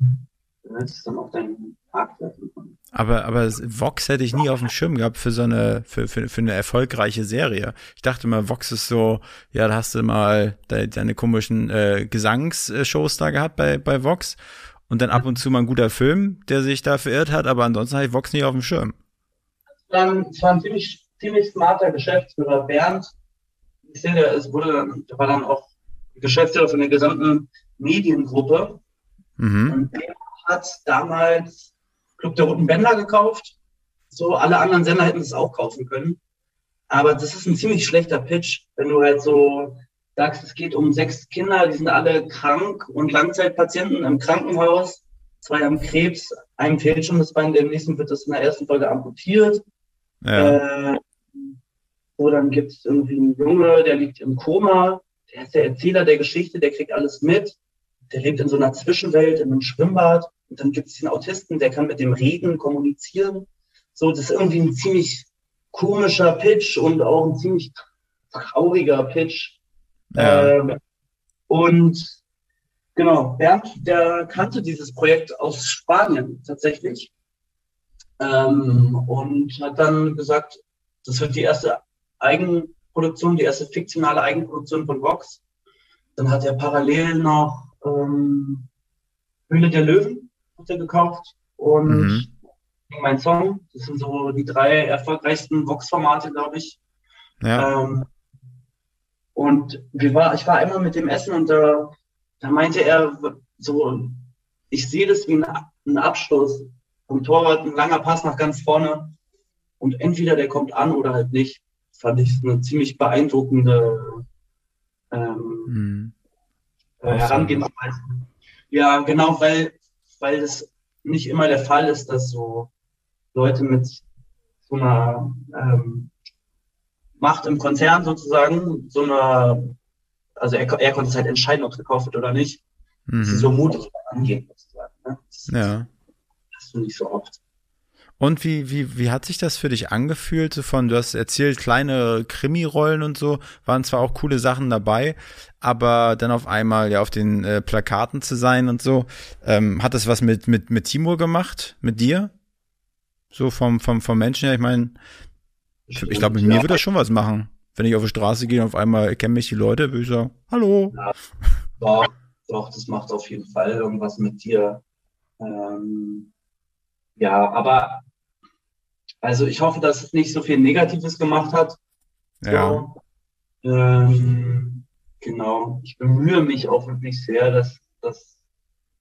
[SPEAKER 5] dann ist es dann auch dein Marktwert.
[SPEAKER 4] Aber, aber Vox hätte ich nie auf dem Schirm gehabt für so eine, für, für, für eine erfolgreiche Serie. Ich dachte mal, Vox ist so, ja, da hast du mal de, deine komischen äh, Gesangsshows da gehabt bei, bei Vox und dann ab und zu mal ein guter Film, der sich da verirrt hat, aber ansonsten hatte ich Vox nie auf dem Schirm.
[SPEAKER 5] dann, es war ein ziemlich, ziemlich smarter Geschäftsführer, Bernd. Ich sehe, ist, wurde, war dann auch Geschäftsführer von der gesamten Mediengruppe.
[SPEAKER 4] Mhm.
[SPEAKER 5] Und der hat damals Club der Roten Bänder gekauft. So, alle anderen Sender hätten es auch kaufen können. Aber das ist ein ziemlich schlechter Pitch, wenn du halt so sagst, es geht um sechs Kinder, die sind alle krank und Langzeitpatienten im Krankenhaus. Zwei haben Krebs, einem fehlt schon das Bein, dem nächsten wird das in der ersten Folge amputiert.
[SPEAKER 4] Ja.
[SPEAKER 5] Äh, so, dann gibt es irgendwie einen Junge, der liegt im Koma, der ist der Erzähler der Geschichte, der kriegt alles mit. Der lebt in so einer Zwischenwelt, in einem Schwimmbad. Und dann gibt es den Autisten, der kann mit dem reden, kommunizieren. So, das ist irgendwie ein ziemlich komischer Pitch und auch ein ziemlich trauriger Pitch.
[SPEAKER 4] ja.
[SPEAKER 5] Ähm, und genau, Bernd, der kannte dieses Projekt aus Spanien tatsächlich. Ähm, und hat dann gesagt, das wird die erste Eigenproduktion, die erste fiktionale Eigenproduktion von Vox. Dann hat er parallel noch ähm, Höhle der Löwen hat er gekauft und
[SPEAKER 4] Mhm.
[SPEAKER 5] mein Song. Das sind so die drei erfolgreichsten Vox-Formate, glaube ich.
[SPEAKER 4] ja.
[SPEAKER 5] Ähm, und wir war, ich war einmal mit dem Essen und da, da meinte er so, ich sehe das wie ein, ein Abstoß vom Torwart, ein langer Pass nach ganz vorne und entweder der kommt an oder halt nicht. Das fand ich eine ziemlich beeindruckende ähm,
[SPEAKER 4] Mhm.
[SPEAKER 5] Äh. Herangehensweise. Ja, genau, weil, weil das nicht immer der Fall ist, dass so Leute mit so einer ähm, Macht im Konzern sozusagen, so einer, also er, er konnte es halt entscheiden, ob es gekauft wird oder nicht, dass sie
[SPEAKER 4] Mhm.
[SPEAKER 5] so mutig angehen sozusagen. Ne? Das,
[SPEAKER 4] Ja.
[SPEAKER 5] das hast du nicht so oft.
[SPEAKER 4] Und wie, wie, wie hat sich das für dich angefühlt? So von, du hast erzählt, kleine Krimi-Rollen und so, waren zwar auch coole Sachen dabei, aber dann auf einmal ja auf den äh, Plakaten zu sein und so. Ähm, hat das was mit, mit, mit Timur gemacht? Mit dir? So vom, vom, vom Menschen her? Ich meine, ich glaube, mit mir würde das schon was machen. Wenn ich auf die Straße gehe und auf einmal erkennen mich die Leute, würde ich sagen, hallo.
[SPEAKER 5] Doch, doch, das macht auf jeden Fall irgendwas mit dir. Ähm, ja, aber also ich hoffe, dass es nicht so viel Negatives gemacht hat.
[SPEAKER 4] Ja.
[SPEAKER 5] So. Ähm, genau. Ich bemühe mich auch wirklich sehr, dass, dass,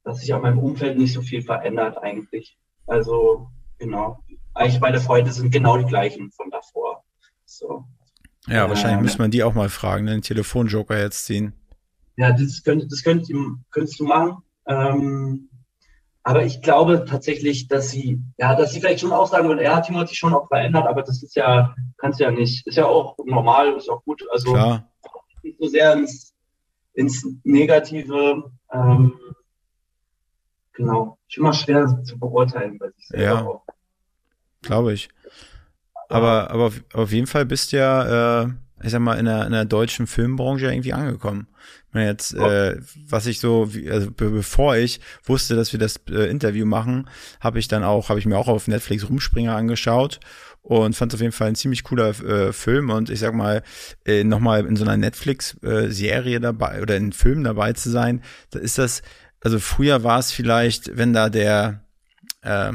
[SPEAKER 5] dass sich an meinem Umfeld nicht so viel verändert eigentlich. Also, genau. Eigentlich meine Freunde sind genau die gleichen von davor. So.
[SPEAKER 4] Ja, wahrscheinlich
[SPEAKER 5] Ähm,
[SPEAKER 4] müsste man die auch mal fragen, ne? den Telefonjoker jetzt ziehen.
[SPEAKER 5] ja, das, könnt, das könnt, könntest du machen. Ähm, aber ich glaube tatsächlich, dass sie, ja, dass sie vielleicht schon auch sagen würden, ja, Timo hat sich schon auch verändert, aber das ist ja, kannst ja nicht, ist ja auch normal, ist auch gut. Also
[SPEAKER 4] Klar.
[SPEAKER 5] nicht so sehr ins, ins Negative. Ähm, genau. Ist immer schwer zu beurteilen bei sich selber
[SPEAKER 4] Ja. Glaube ich. Aber, aber auf, auf jeden Fall bist du ja, äh, ich sag mal, in der, in der deutschen Filmbranche irgendwie angekommen. Meine jetzt, äh, was ich so, wie, also be bevor ich wusste, dass wir das äh, Interview machen, habe ich dann auch, habe ich mir auch auf Netflix Rumspringer angeschaut und fand es auf jeden Fall ein ziemlich cooler äh, Film und ich sag mal, äh, nochmal in so einer Netflix-Serie dabei oder in Film dabei zu sein, da ist das, also früher war es vielleicht, wenn da der, äh,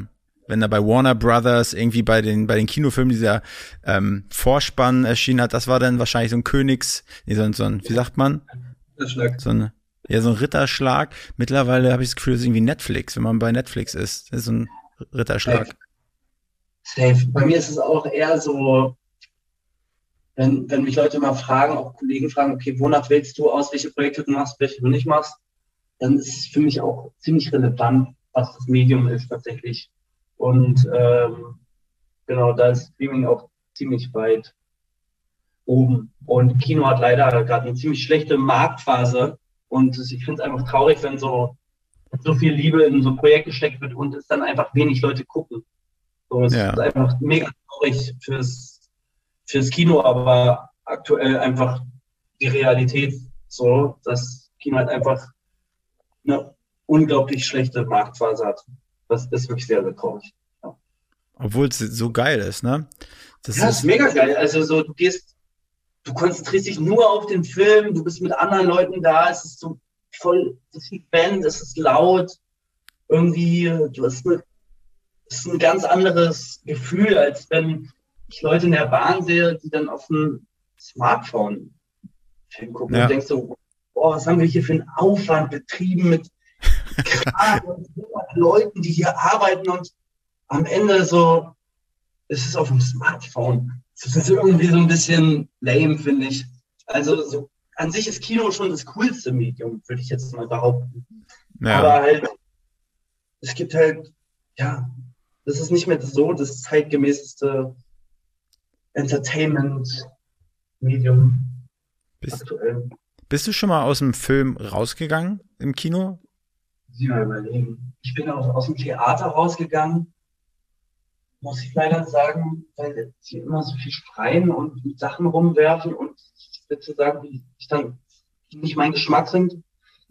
[SPEAKER 4] wenn da bei Warner Brothers irgendwie bei den bei den Kinofilmen dieser ähm, Vorspann erschienen hat, das war dann wahrscheinlich so ein Königs, nee, so, ein- so ein, wie sagt man,
[SPEAKER 5] Schlag.
[SPEAKER 4] so ein ja so ein Ritterschlag. Mittlerweile habe ich das Gefühl, das ist irgendwie Netflix, wenn man bei Netflix ist, das ist so ein Ritterschlag.
[SPEAKER 5] Safe. Bei mir ist es auch eher so, wenn, wenn mich Leute mal fragen, auch Kollegen fragen, okay, wonach wählst du aus, welche Projekte du machst, welche du nicht machst, dann ist es für mich auch ziemlich relevant, was das Medium ist tatsächlich. Und ähm, genau, da ist Streaming auch ziemlich weit oben. Und Kino hat leider gerade eine ziemlich schlechte Marktphase. Und ich finde es einfach traurig, wenn so, so viel Liebe in so ein Projekt gesteckt wird und es dann einfach wenig Leute gucken. So, es
[SPEAKER 4] Ja.
[SPEAKER 5] ist einfach mega traurig fürs, fürs Kino, aber aktuell einfach die Realität so, dass Kino halt einfach eine unglaublich schlechte Marktphase hat. Das ist wirklich sehr, sehr traurig.
[SPEAKER 4] Obwohl es so geil ist, ne? Das
[SPEAKER 5] Ja, ist
[SPEAKER 4] ist,
[SPEAKER 5] mega geil. Also so, du gehst, du konzentrierst dich nur auf den Film, du bist mit anderen Leuten da, es ist so voll, das ist ein Band, es ist laut, irgendwie, du hast eine, es ist ein ganz anderes Gefühl, als wenn ich Leute in der Bahn sehe, die dann auf dem Smartphone Film gucken
[SPEAKER 4] Ja.
[SPEAKER 5] und denkst so, boah, was haben wir hier für einen Aufwand betrieben mit Kram und Leuten, die hier arbeiten und am Ende so, es ist auf dem Smartphone. Das ist irgendwie so ein bisschen lame, finde ich. Also so, an sich ist Kino schon das coolste Medium, würde ich jetzt mal behaupten.
[SPEAKER 4] ja,
[SPEAKER 5] Aber halt, es gibt halt, ja, das ist nicht mehr so das zeitgemäßeste Entertainment-Medium
[SPEAKER 4] bist,
[SPEAKER 5] aktuell.
[SPEAKER 4] bist du schon mal aus dem Film rausgegangen im Kino?
[SPEAKER 5] Sie mal überlegen. Ich bin auch aus dem Theater rausgegangen, muss ich leider sagen, weil sie immer so viel schreien und mit Sachen rumwerfen und ich würde sagen, die ich dann nicht mein Geschmack sind.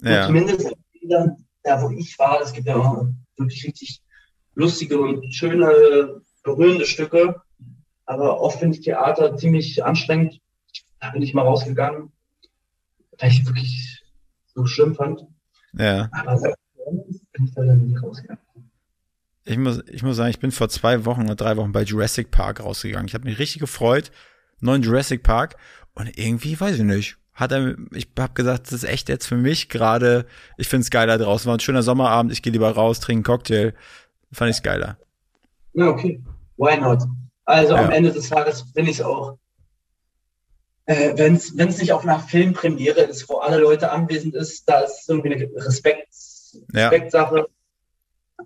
[SPEAKER 4] Ja,
[SPEAKER 5] zumindest da, da, wo ich war, es gibt ja auch wirklich richtig lustige und schöne, berührende Stücke. Aber oft finde ich Theater ziemlich anstrengend. Da bin ich mal rausgegangen, weil ich wirklich so schlimm fand.
[SPEAKER 4] ja.
[SPEAKER 5] Aber bin ich da dann nicht rausgegangen.
[SPEAKER 4] Ich muss, ich muss sagen, ich bin vor zwei Wochen oder drei Wochen bei Jurassic Park rausgegangen. Ich habe mich richtig gefreut. Neuen Jurassic Park. Und irgendwie, weiß ich nicht. Hat er, ich habe gesagt, das ist echt jetzt für mich gerade, ich find's geiler draußen. War ein schöner Sommerabend, ich gehe lieber raus, trinke einen Cocktail. Fand ich's geiler.
[SPEAKER 5] Ja, okay. Why not? Also am
[SPEAKER 4] Ja.
[SPEAKER 5] Ende des Tages finde ich es auch, äh, wenn es nicht auf einer Filmpremiere ist, wo alle Leute anwesend ist, da ist es irgendwie eine Respekt,
[SPEAKER 4] Ja.
[SPEAKER 5] Respektsache.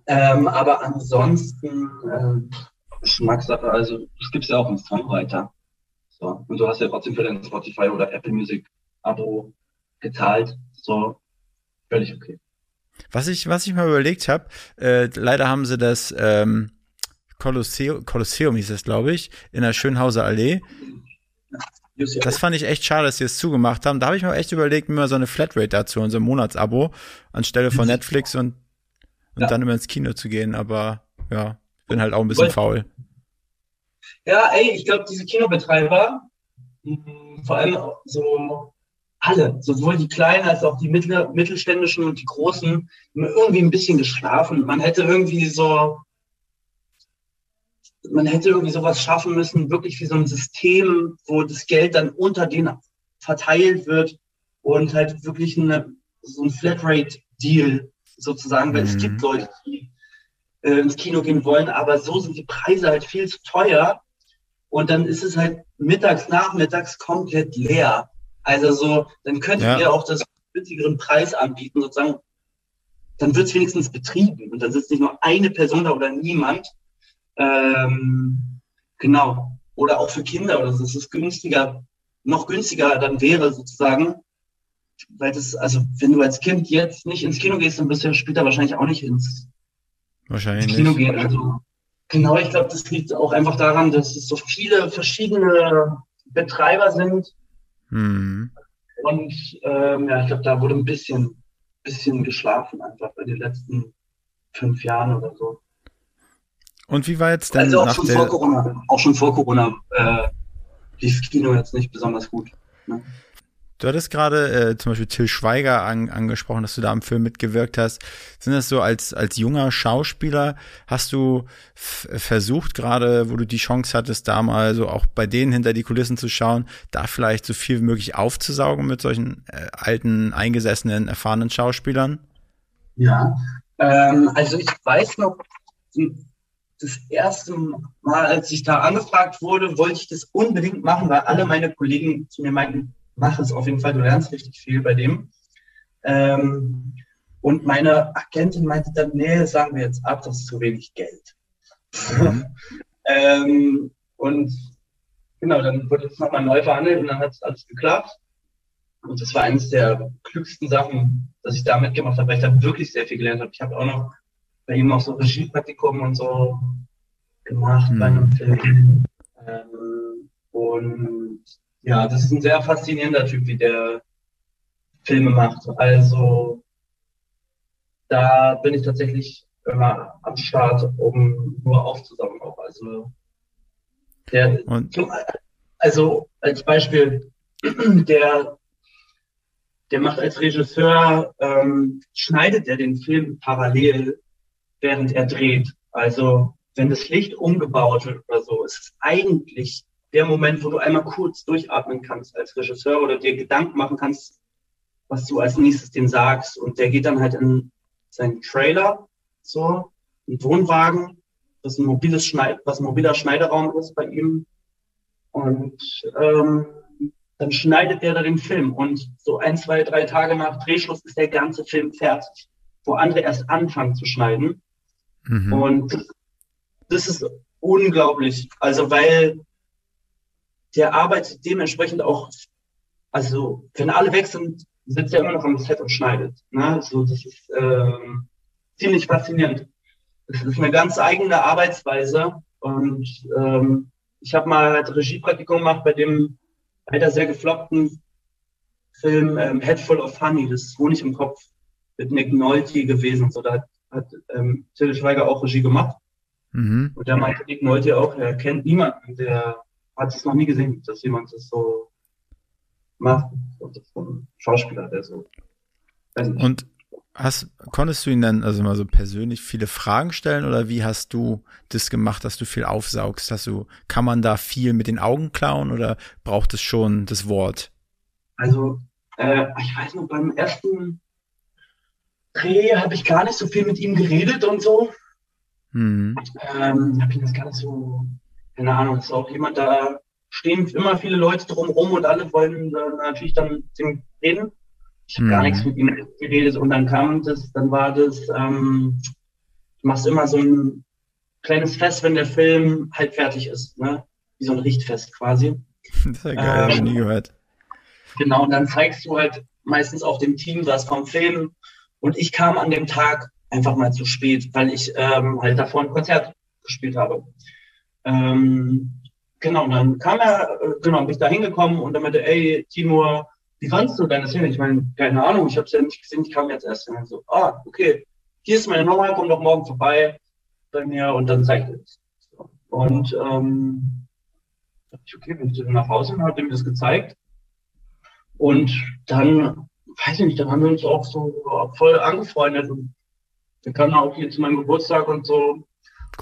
[SPEAKER 5] Ähm, aber ansonsten äh, Geschmackssache. Also es gibt ja auch einen Songwriter. So. Und du hast ja trotzdem für dein Spotify oder Apple Music Abo gezahlt. So völlig okay.
[SPEAKER 4] Was ich, was ich mal überlegt habe, äh, leider haben sie das ähm, Kolosseum, Kolosseum hieß es, glaube ich, in der Schönhauser Allee. Das fand ich echt schade, dass sie es zugemacht haben. Da habe ich mir echt überlegt, mir mal so eine Flatrate dazu, und so ein Monatsabo, anstelle von Netflix und, und
[SPEAKER 5] Ja.
[SPEAKER 4] dann immer ins Kino zu gehen. Aber ja, bin halt auch ein bisschen faul.
[SPEAKER 5] Ja, ey, ich glaube, diese Kinobetreiber, mh, vor allem so alle, sowohl die kleinen als auch die mittel, mittelständischen und die großen, haben irgendwie ein bisschen geschlafen. Man hätte irgendwie so, man hätte irgendwie sowas schaffen müssen, wirklich wie so ein System, wo das Geld dann unter denen verteilt wird und halt wirklich eine, so ein Flatrate-Deal sozusagen, weil es
[SPEAKER 4] Mhm.
[SPEAKER 5] gibt Leute, die äh, ins Kino gehen wollen, aber so sind die Preise halt viel zu teuer und dann ist es halt mittags, nachmittags komplett leer. Also so, dann könntet
[SPEAKER 4] Ja.
[SPEAKER 5] ihr auch das günstigeren Preis anbieten, sozusagen, dann wird es wenigstens betrieben und dann sitzt nicht nur eine Person da oder niemand. Ähm, genau. Oder auch für Kinder oder so. Es ist günstiger, noch günstiger dann wäre sozusagen, weil das, also wenn du als Kind jetzt nicht ins Kino gehst, dann wirst du ja später wahrscheinlich auch nicht ins,
[SPEAKER 4] Wahrscheinlich
[SPEAKER 5] ins Kino
[SPEAKER 4] nicht.
[SPEAKER 5] gehen. Also genau, ich glaube, das liegt auch einfach daran, dass es so viele verschiedene Betreiber sind.
[SPEAKER 4] Hm.
[SPEAKER 5] Und ähm, ja, ich glaube, da wurde ein bisschen, bisschen geschlafen einfach bei den letzten fünf Jahren oder so.
[SPEAKER 4] Und wie war jetzt denn
[SPEAKER 5] Also auch schon vor Corona, auch schon vor Corona äh, lief Kino jetzt nicht besonders gut. Ne?
[SPEAKER 4] Du hattest gerade äh, zum Beispiel Till Schweiger an, angesprochen, dass du da am Film mitgewirkt hast. Sind das so als, als junger Schauspieler, hast du versucht gerade, wo du die Chance hattest, da mal so auch bei denen hinter die Kulissen zu schauen, da vielleicht so viel wie möglich aufzusaugen mit solchen äh, alten, eingesessenen, erfahrenen Schauspielern?
[SPEAKER 5] Ja, ähm, also ich weiß noch, das erste Mal, als ich da angefragt wurde, wollte ich das unbedingt machen, weil alle meine Kollegen zu mir meinten, mach es auf jeden Fall, du lernst richtig viel bei dem. Ähm, und meine Agentin meinte dann, nee, sagen wir jetzt ab, das ist zu wenig Geld. *laughs* ähm, und genau, dann wurde es nochmal neu verhandelt und dann hat es alles geklappt. Und das war eines der klügsten Sachen, dass ich da mitgemacht habe, weil ich da wirklich sehr viel gelernt habe. Ich habe auch noch bei ihm auch so Regiepraktikum und so gemacht
[SPEAKER 4] Hm.
[SPEAKER 5] bei einem Film. Ähm, und ja, das ist ein sehr faszinierender Typ, wie der Filme macht. Also da bin ich tatsächlich immer am Start, um nur aufzusaugen auch. Also der,
[SPEAKER 4] Und
[SPEAKER 5] also als Beispiel, *clears throat* der, der macht als Regisseur, ähm, schneidet er den Film parallel, während er dreht. Also wenn das Licht umgebaut wird oder so, ist es eigentlich der Moment, wo du einmal kurz durchatmen kannst als Regisseur oder dir Gedanken machen kannst, was du als nächstes dem sagst. Und der geht dann halt in seinen Trailer, so, einen Wohnwagen, das ein mobiles Schneid, was ein mobiler Schneideraum ist bei ihm. Und ähm, dann schneidet er da den Film. Und so ein, zwei, drei Tage nach Drehschluss ist der ganze Film fertig, wo andere erst anfangen zu schneiden.
[SPEAKER 4] Mhm.
[SPEAKER 5] Und das, ist unglaublich. Also, weil der arbeitet dementsprechend auch, also, wenn alle weg sind, sitzt er immer noch am Set und schneidet. Ne? So, das ist ähm, ziemlich faszinierend. Das ist eine ganz eigene Arbeitsweise. Und ähm, ich habe mal halt Regiepraktikum gemacht bei dem leider sehr gefloppten Film ähm, Head Full of Honey, das ist Honig im Kopf, mit Nick Nolte gewesen. So, da hat, hat ähm, Till Schweiger auch Regie gemacht.
[SPEAKER 4] Mhm.
[SPEAKER 5] Und da meinte Nick Nolte auch, er kennt niemanden, der hat es noch nie gesehen, dass jemand das so macht. Und das ein Schauspieler, der so.
[SPEAKER 4] Und hast, konntest du ihn dann also mal so persönlich viele Fragen stellen oder wie hast du das gemacht, dass du viel aufsaugst? Hast du, kann man da viel mit den Augen klauen oder braucht es schon das Wort?
[SPEAKER 5] Also, äh, ich weiß noch, beim ersten Dreh habe ich gar nicht so viel mit ihm geredet und so.
[SPEAKER 4] Mhm.
[SPEAKER 5] Ähm, habe ich das gar nicht so, keine Ahnung, ist auch jemand, da stehen immer viele Leute drumherum und alle wollen äh, natürlich dann mit ihm reden. Ich habe gar
[SPEAKER 4] Mhm.
[SPEAKER 5] nichts mit ihm geredet und dann kam das, dann war das, ähm, du machst immer so ein kleines Fest, wenn der Film halt fertig ist, ne? Wie so ein Richtfest quasi. *laughs*
[SPEAKER 4] Das ist ja geil, habe ich
[SPEAKER 5] Ähm,
[SPEAKER 4] nie gehört.
[SPEAKER 5] Genau, und dann zeigst du halt meistens auch dem Team was vom Film. Und ich kam an dem Tag einfach mal zu spät, weil ich ähm, halt davor ein Konzert gespielt habe. Ähm, genau, und dann kam er, äh, genau, bin ich da hingekommen und dann meinte, ey, Timur, wie fandst du deine Szene? Ich meine, keine Ahnung, ich habe es ja nicht gesehen, ich kam jetzt erst. Und so, ah, okay, hier ist meine Nummer, komm doch morgen vorbei bei mir und dann zeigt er es. So. Und ähm, ich, okay, bin ich dann nach Hause und hat ihm das gezeigt. Und dann, weiß ich nicht, dann haben wir uns auch so voll angefreundet. Und kam auch hier zu meinem Geburtstag und so,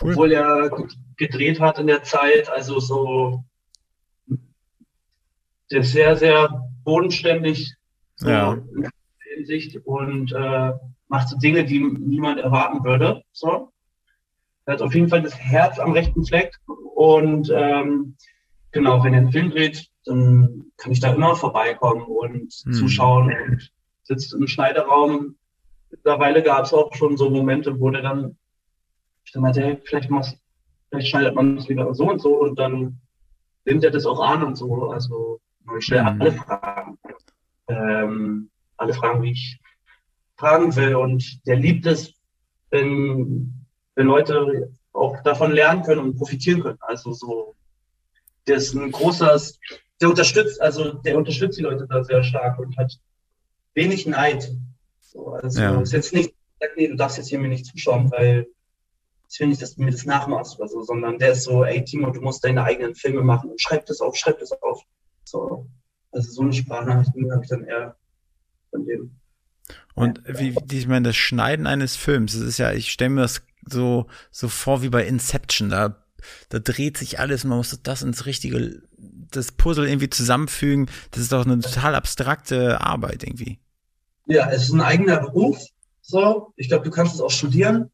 [SPEAKER 4] Cool.
[SPEAKER 5] obwohl er gedreht hat in der Zeit. Also so, der ist sehr, sehr bodenständig so
[SPEAKER 4] Ja.
[SPEAKER 5] in der Hinsicht und äh, macht so Dinge, die niemand erwarten würde. So. Er hat auf jeden Fall das Herz am rechten Fleck und ähm, genau, wenn er einen Film dreht, dann kann ich da immer vorbeikommen und
[SPEAKER 4] Hm.
[SPEAKER 5] zuschauen und sitzt im Schneideraum. Mittlerweile gab es auch schon so Momente, wo der dann, ich dann meinte, hey, vielleicht vielleicht schneidet man es wieder so und so und dann nimmt er das auch an und so. Also ich stelle
[SPEAKER 4] Mhm.
[SPEAKER 5] alle Fragen. Ähm, alle Fragen, wie ich fragen will. Und der liebt es, wenn, wenn Leute auch davon lernen können und profitieren können. Also so, der ist ein großer, der unterstützt, also der unterstützt die Leute da sehr stark und hat wenig Neid. So, also
[SPEAKER 4] Ja.
[SPEAKER 5] ist jetzt nicht, nee, du darfst jetzt hier mir nicht zuschauen, weil ich will nicht, dass du mir das nachmachst oder so, sondern der ist so, ey Timo, du musst deine eigenen Filme machen und schreib das auf, schreib das auf. So, also so eine Sprachnachricht habe ich dann eher von dem.
[SPEAKER 4] Und wie, wie ich meine, das Schneiden eines Films, das ist ja, ich stelle mir das so, so vor wie bei Inception, da, da dreht sich alles und man muss das ins richtige, das Puzzle irgendwie zusammenfügen. Das ist doch eine total abstrakte Arbeit irgendwie.
[SPEAKER 5] Ja, es ist ein eigener Beruf. So, ich glaube, du kannst es auch studieren.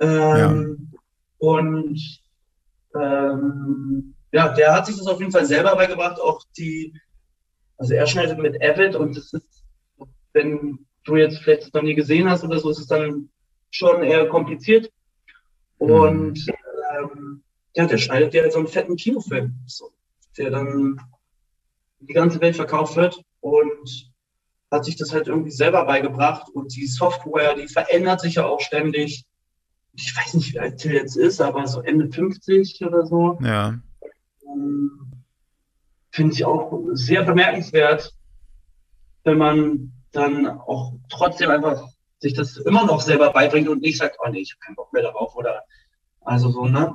[SPEAKER 5] Ähm, Und ähm, ja, der hat sich das auf jeden Fall selber beigebracht. Auch die, also er schneidet mit Avid und das ist, wenn du jetzt vielleicht das noch nie gesehen hast oder so, ist es dann schon eher kompliziert. Und ähm, ja, der schneidet halt so einen fetten Kinofilm, so, der dann die ganze Welt verkauft wird und hat sich das halt irgendwie selber beigebracht und die Software, die verändert sich ja auch ständig. Ich weiß nicht, wie alt Till jetzt ist, aber so Ende 50 oder so.
[SPEAKER 4] Ja.
[SPEAKER 5] Ähm, Finde ich auch sehr bemerkenswert, wenn man dann auch trotzdem einfach sich das immer noch selber beibringt und nicht sagt, oh nee, ich habe keinen Bock mehr darauf oder also so, ne?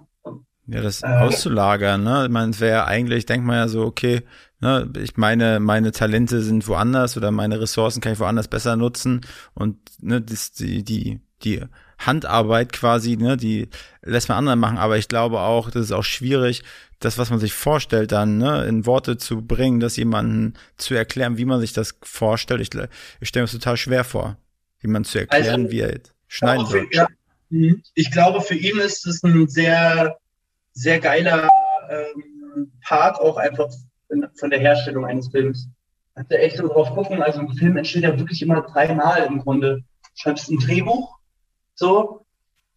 [SPEAKER 4] Ja, das
[SPEAKER 5] Äh,
[SPEAKER 4] auszulagern, ne? Es wäre eigentlich, denkt man ja so, okay, ne, ich meine, meine Talente sind woanders oder meine Ressourcen kann ich woanders besser nutzen und ne, das, die, die, die Handarbeit quasi, ne, die lässt man anderen machen, aber ich glaube auch, das ist auch schwierig, das, was man sich vorstellt, dann, ne, in Worte zu bringen, das jemanden zu erklären, wie man sich das vorstellt. Ich, ich stelle mir das total schwer vor, jemand zu erklären,
[SPEAKER 5] Also,
[SPEAKER 4] wie er schneiden soll.
[SPEAKER 5] für, ja, Mhm. ich glaube, für ihn ist es ein sehr, sehr geiler ähm, Part auch einfach in, von der Herstellung eines Films. Hat er echt so drauf gucken. Also ein Film entsteht ja wirklich immer dreimal im Grunde. Schreibst ein Drehbuch, so,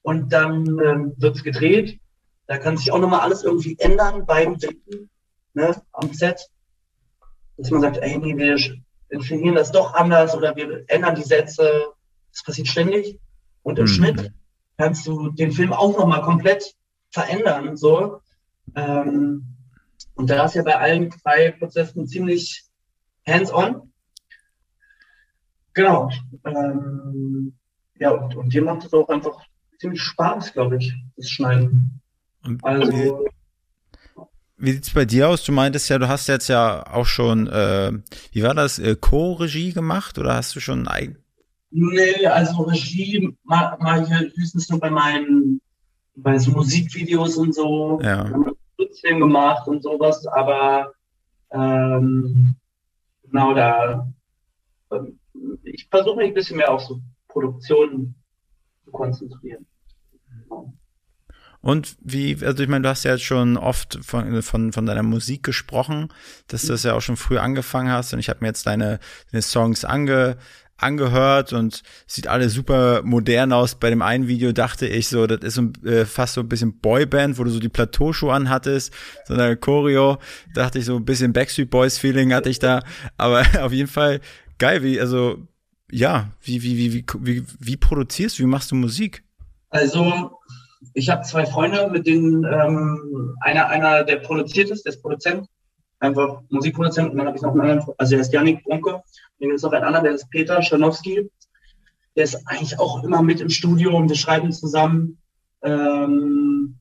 [SPEAKER 5] und dann ähm, wird's gedreht. Da kann sich auch nochmal alles irgendwie ändern beim Drehen, ne, am Set. Dass man sagt, ey, nee, wir inszenieren das doch anders oder wir ändern die Sätze. Das passiert ständig. Und im
[SPEAKER 4] Mhm.
[SPEAKER 5] Schnitt kannst du den Film auch nochmal komplett verändern. So. Ähm, und da ist ja bei allen drei Prozessen ziemlich hands-on. Genau. Ähm, ja, und, und dir macht es auch einfach ziemlich Spaß, glaube ich, das Schneiden. Also,
[SPEAKER 4] Wie sieht's bei dir aus? Du meintest ja, du hast jetzt ja auch schon, äh, wie war das, äh, Co-Regie gemacht oder hast du schon eigen?
[SPEAKER 5] nee, also Regie mal, mal hier höchstens nur bei meinen, bei so Musikvideos und so.
[SPEAKER 4] Ja.
[SPEAKER 5] Wir haben einen Kurzfilm gemacht und sowas, aber ähm, genau da. ähm, Ich versuche mich ein bisschen mehr auf so Produktionen zu konzentrieren. Genau.
[SPEAKER 4] Und wie, also ich meine, du hast ja jetzt schon oft von, von, von deiner Musik gesprochen, dass du das ja auch schon früh angefangen hast und ich habe mir jetzt deine, deine Songs ange, angehört und sieht alles super modern aus. Bei dem einen Video dachte ich so, das ist so, äh, fast so ein bisschen Boyband, wo du so die Plateauschuhe anhattest, so eine Choreo, dachte ich so ein bisschen Backstreet Boys Feeling hatte ich da, aber *laughs* auf jeden Fall geil, wie, also, ja, wie, wie, wie, wie, wie, produzierst du, wie machst du Musik?
[SPEAKER 5] Also, ich habe zwei Freunde, mit denen ähm, einer, einer, der produziert ist, der ist Produzent, einfach Musikproduzent, und dann habe ich noch einen anderen, also der ist Janik Brunke, und dann ist noch ein anderer, der ist Peter Schanowski. Der ist eigentlich auch immer mit im Studio und wir schreiben zusammen. Ähm,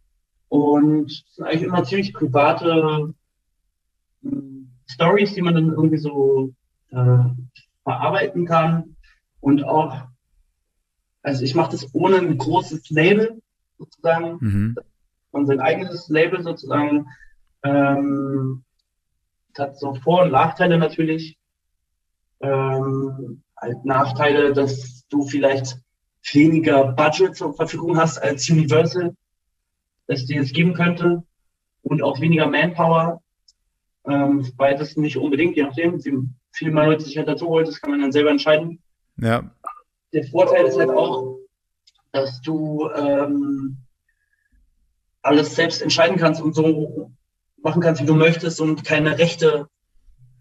[SPEAKER 5] und es sind eigentlich immer ziemlich private ähm, Stories, die man dann irgendwie so äh, verarbeiten kann. Und auch, also ich mache das ohne ein großes Label sozusagen,
[SPEAKER 4] Mhm.
[SPEAKER 5] und sein eigenes Label sozusagen. Ähm, hat so Vor- und Nachteile natürlich. Ähm, halt Nachteile, dass du vielleicht weniger Budget zur Verfügung hast als Universal, das dir jetzt geben könnte und auch weniger Manpower. Ähm, beides nicht unbedingt, je nachdem. Sie viel mehr Leute sich halt dazu holt, das kann man dann selber entscheiden.
[SPEAKER 4] Ja.
[SPEAKER 5] Der Vorteil ist halt auch, dass du ähm, alles selbst entscheiden kannst und so machen kannst, wie du möchtest und keine Rechte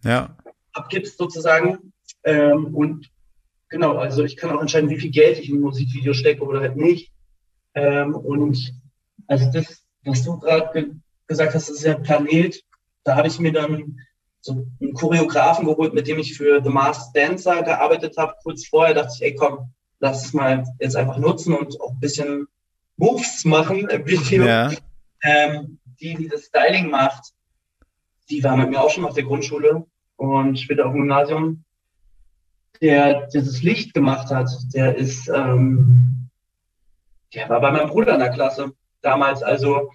[SPEAKER 4] ja.
[SPEAKER 5] abgibst sozusagen. Ähm, und genau, also ich kann auch entscheiden, wie viel Geld ich in ein Musikvideo stecke oder halt nicht. Ähm, und also das, was du gerade ge gesagt hast, das ist ja Planet, da habe ich mir dann so einen Choreografen geholt, mit dem ich für The Masked Dancer gearbeitet habe. Kurz vorher dachte ich, ey komm, lass es mal jetzt einfach nutzen und auch ein bisschen Moves machen im Video. Ja. Ähm, die, die das Styling macht, die war mit mir auch schon auf der Grundschule und später auf dem Gymnasium. Der dieses Licht gemacht hat, der ist, ähm, der war bei meinem Bruder in der Klasse damals, also